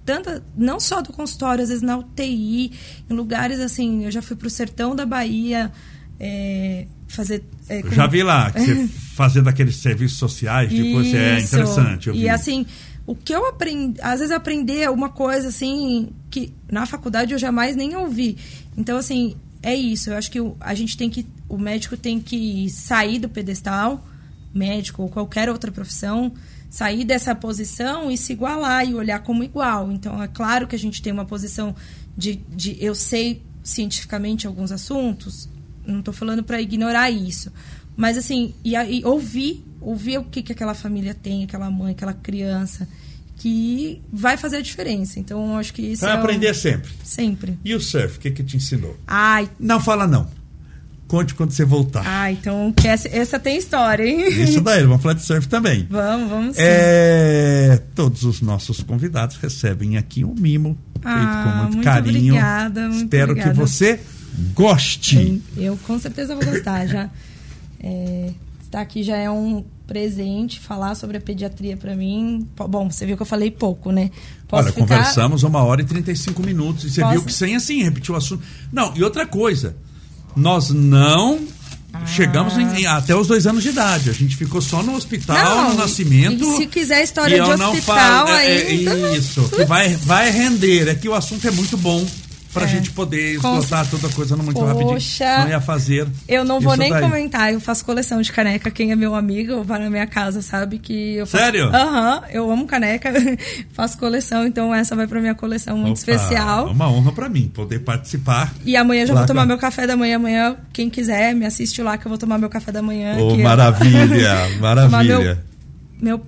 tanta, não só do consultório, às vezes na UTI, em lugares assim, eu já fui pro sertão da Bahia é, fazer. é, Eu com- já vi lá, fazendo aqueles serviços sociais, depois é Isso. interessante. Eu vi. E assim, o que eu aprendi, às vezes aprender uma coisa assim que na faculdade eu jamais nem ouvi. Então assim, é isso. Eu acho que a gente tem que o médico tem que sair do pedestal, médico ou qualquer outra profissão, sair dessa posição e se igualar e olhar como igual. Então é claro que a gente tem uma posição de, de eu sei cientificamente alguns assuntos, não estou falando para ignorar isso. Mas assim, e, e ouvir, ouvir o que, que aquela família tem, aquela mãe, aquela criança, que vai fazer a diferença. Então, acho que isso Vai é aprender sempre. sempre. E o surf, o que que te ensinou? Ai, Não fala não. Conte quando você voltar. ai, então essa, essa tem história, hein? Isso daí, vamos falar de surf também. vamos, vamos sim. É, todos os nossos convidados recebem aqui um mimo feito Ah, com muito, muito carinho. obrigada, muito Espero obrigada. que você goste. Sim, eu com certeza vou gostar. Já é, estar aqui já é um presente. Falar sobre a pediatria para mim. Bom, você viu que eu falei pouco, né? Posso Olha, ficar- conversamos uma hora e 35 minutos e você Posso? viu que sem assim, repetiu o assunto. Não, e outra coisa, nós não Ah. chegamos em- em- até os dois anos de idade. A gente ficou só no hospital, Não, no nascimento. e se quiser história e eu de não hospital falo- é, é, ainda, Isso, que vai, vai render. É que o assunto é muito bom pra É. gente poder Com esgotar toda a coisa muito Poxa. rapidinho. Não ia fazer. Eu não vou nem daí. comentar, eu faço coleção de caneca. Quem é meu amigo vai na minha casa, sabe que eu faço. Sério? Aham, eu amo caneca, faço coleção, então essa vai pra minha coleção muito Opa, especial. É uma honra pra mim poder participar. E amanhã já vou tomar com- meu café da manhã. Amanhã, quem quiser, me assiste lá que eu vou tomar meu café da manhã. Que- maravilha, Tomar maravilha. meu, meu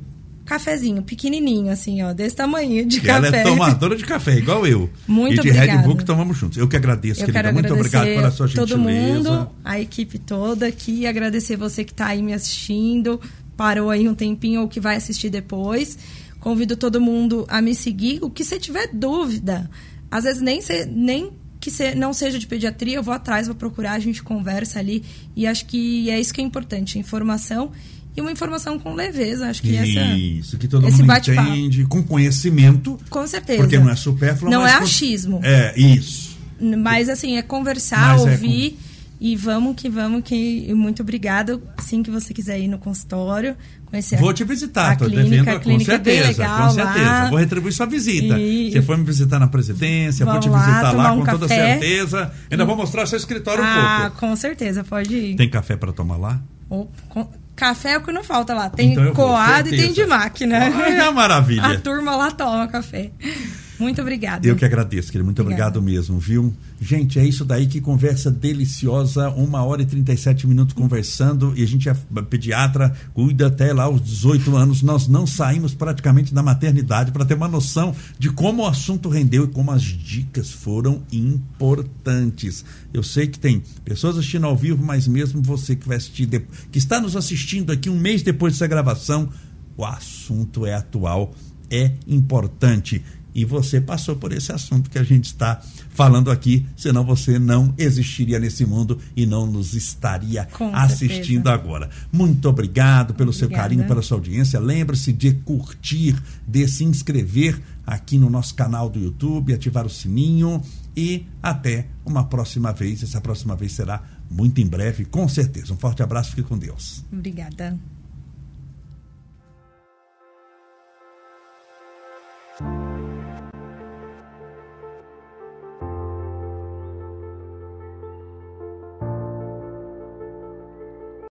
cafezinho, pequenininho, assim, ó, desse tamanho de Que ela café. é tomadora de café, igual eu. Muito E de Red obrigada. Bull que tomamos juntos. Eu que agradeço, Eu querida. Muito obrigado pela sua todo gentileza. mundo, a equipe toda aqui, agradecer você que está aí me assistindo, parou aí um tempinho ou que vai assistir depois. Convido todo mundo a me seguir. O que você tiver dúvida, às vezes nem, se- nem que se- não seja de pediatria, eu vou atrás, vou procurar, a gente conversa ali. E acho que é isso que é importante, informação e uma informação com leveza. Acho que essa. Isso, que todo mundo entende, com conhecimento. Com certeza. Porque não é supérfluo, Não é com- achismo. É, isso. Mas assim, é conversar, Mas é ouvir e vamos que vamos que muito obrigado. Assim que você quiser ir no consultório, conhecer Vou a- te visitar, clínica, devendo, a com é certeza, legal com certeza. lá. Vou retribuir sua visita. E- Você foi me visitar na presidência, vou te visitar lá, um com toda café. certeza. Ainda vou mostrar seu escritório um Ah, pouco. com certeza, pode ir. Tem café para tomar lá? Ou- com- Café é o que não falta lá. Tem Então coado e tem de máquina. Ai, é maravilha. A turma lá toma café. Muito obrigada. Eu que agradeço, querido. Muito Obrigada. obrigado mesmo, viu? Gente, é isso daí, que conversa deliciosa. Uma hora e 37 minutos conversando. E a gente é pediatra, cuida até lá os 18 anos. Nós não saímos praticamente da maternidade para ter uma noção de como o assunto rendeu e como as dicas foram importantes. Eu sei que tem pessoas assistindo ao vivo, mas mesmo você que vai assistir, que está nos assistindo aqui um mês depois dessa gravação, o assunto é atual, é importante e você passou por esse assunto que a gente está falando aqui, senão você não existiria nesse mundo e não nos estaria Com assistindo certeza. agora. Muito obrigado pelo Obrigada. seu carinho, pela sua audiência. Lembre-se de curtir, de se inscrever aqui no nosso canal do YouTube, ativar o sininho e até uma próxima vez. Essa próxima vez será muito em breve, com certeza. Um forte abraço, fique com Deus. Obrigada.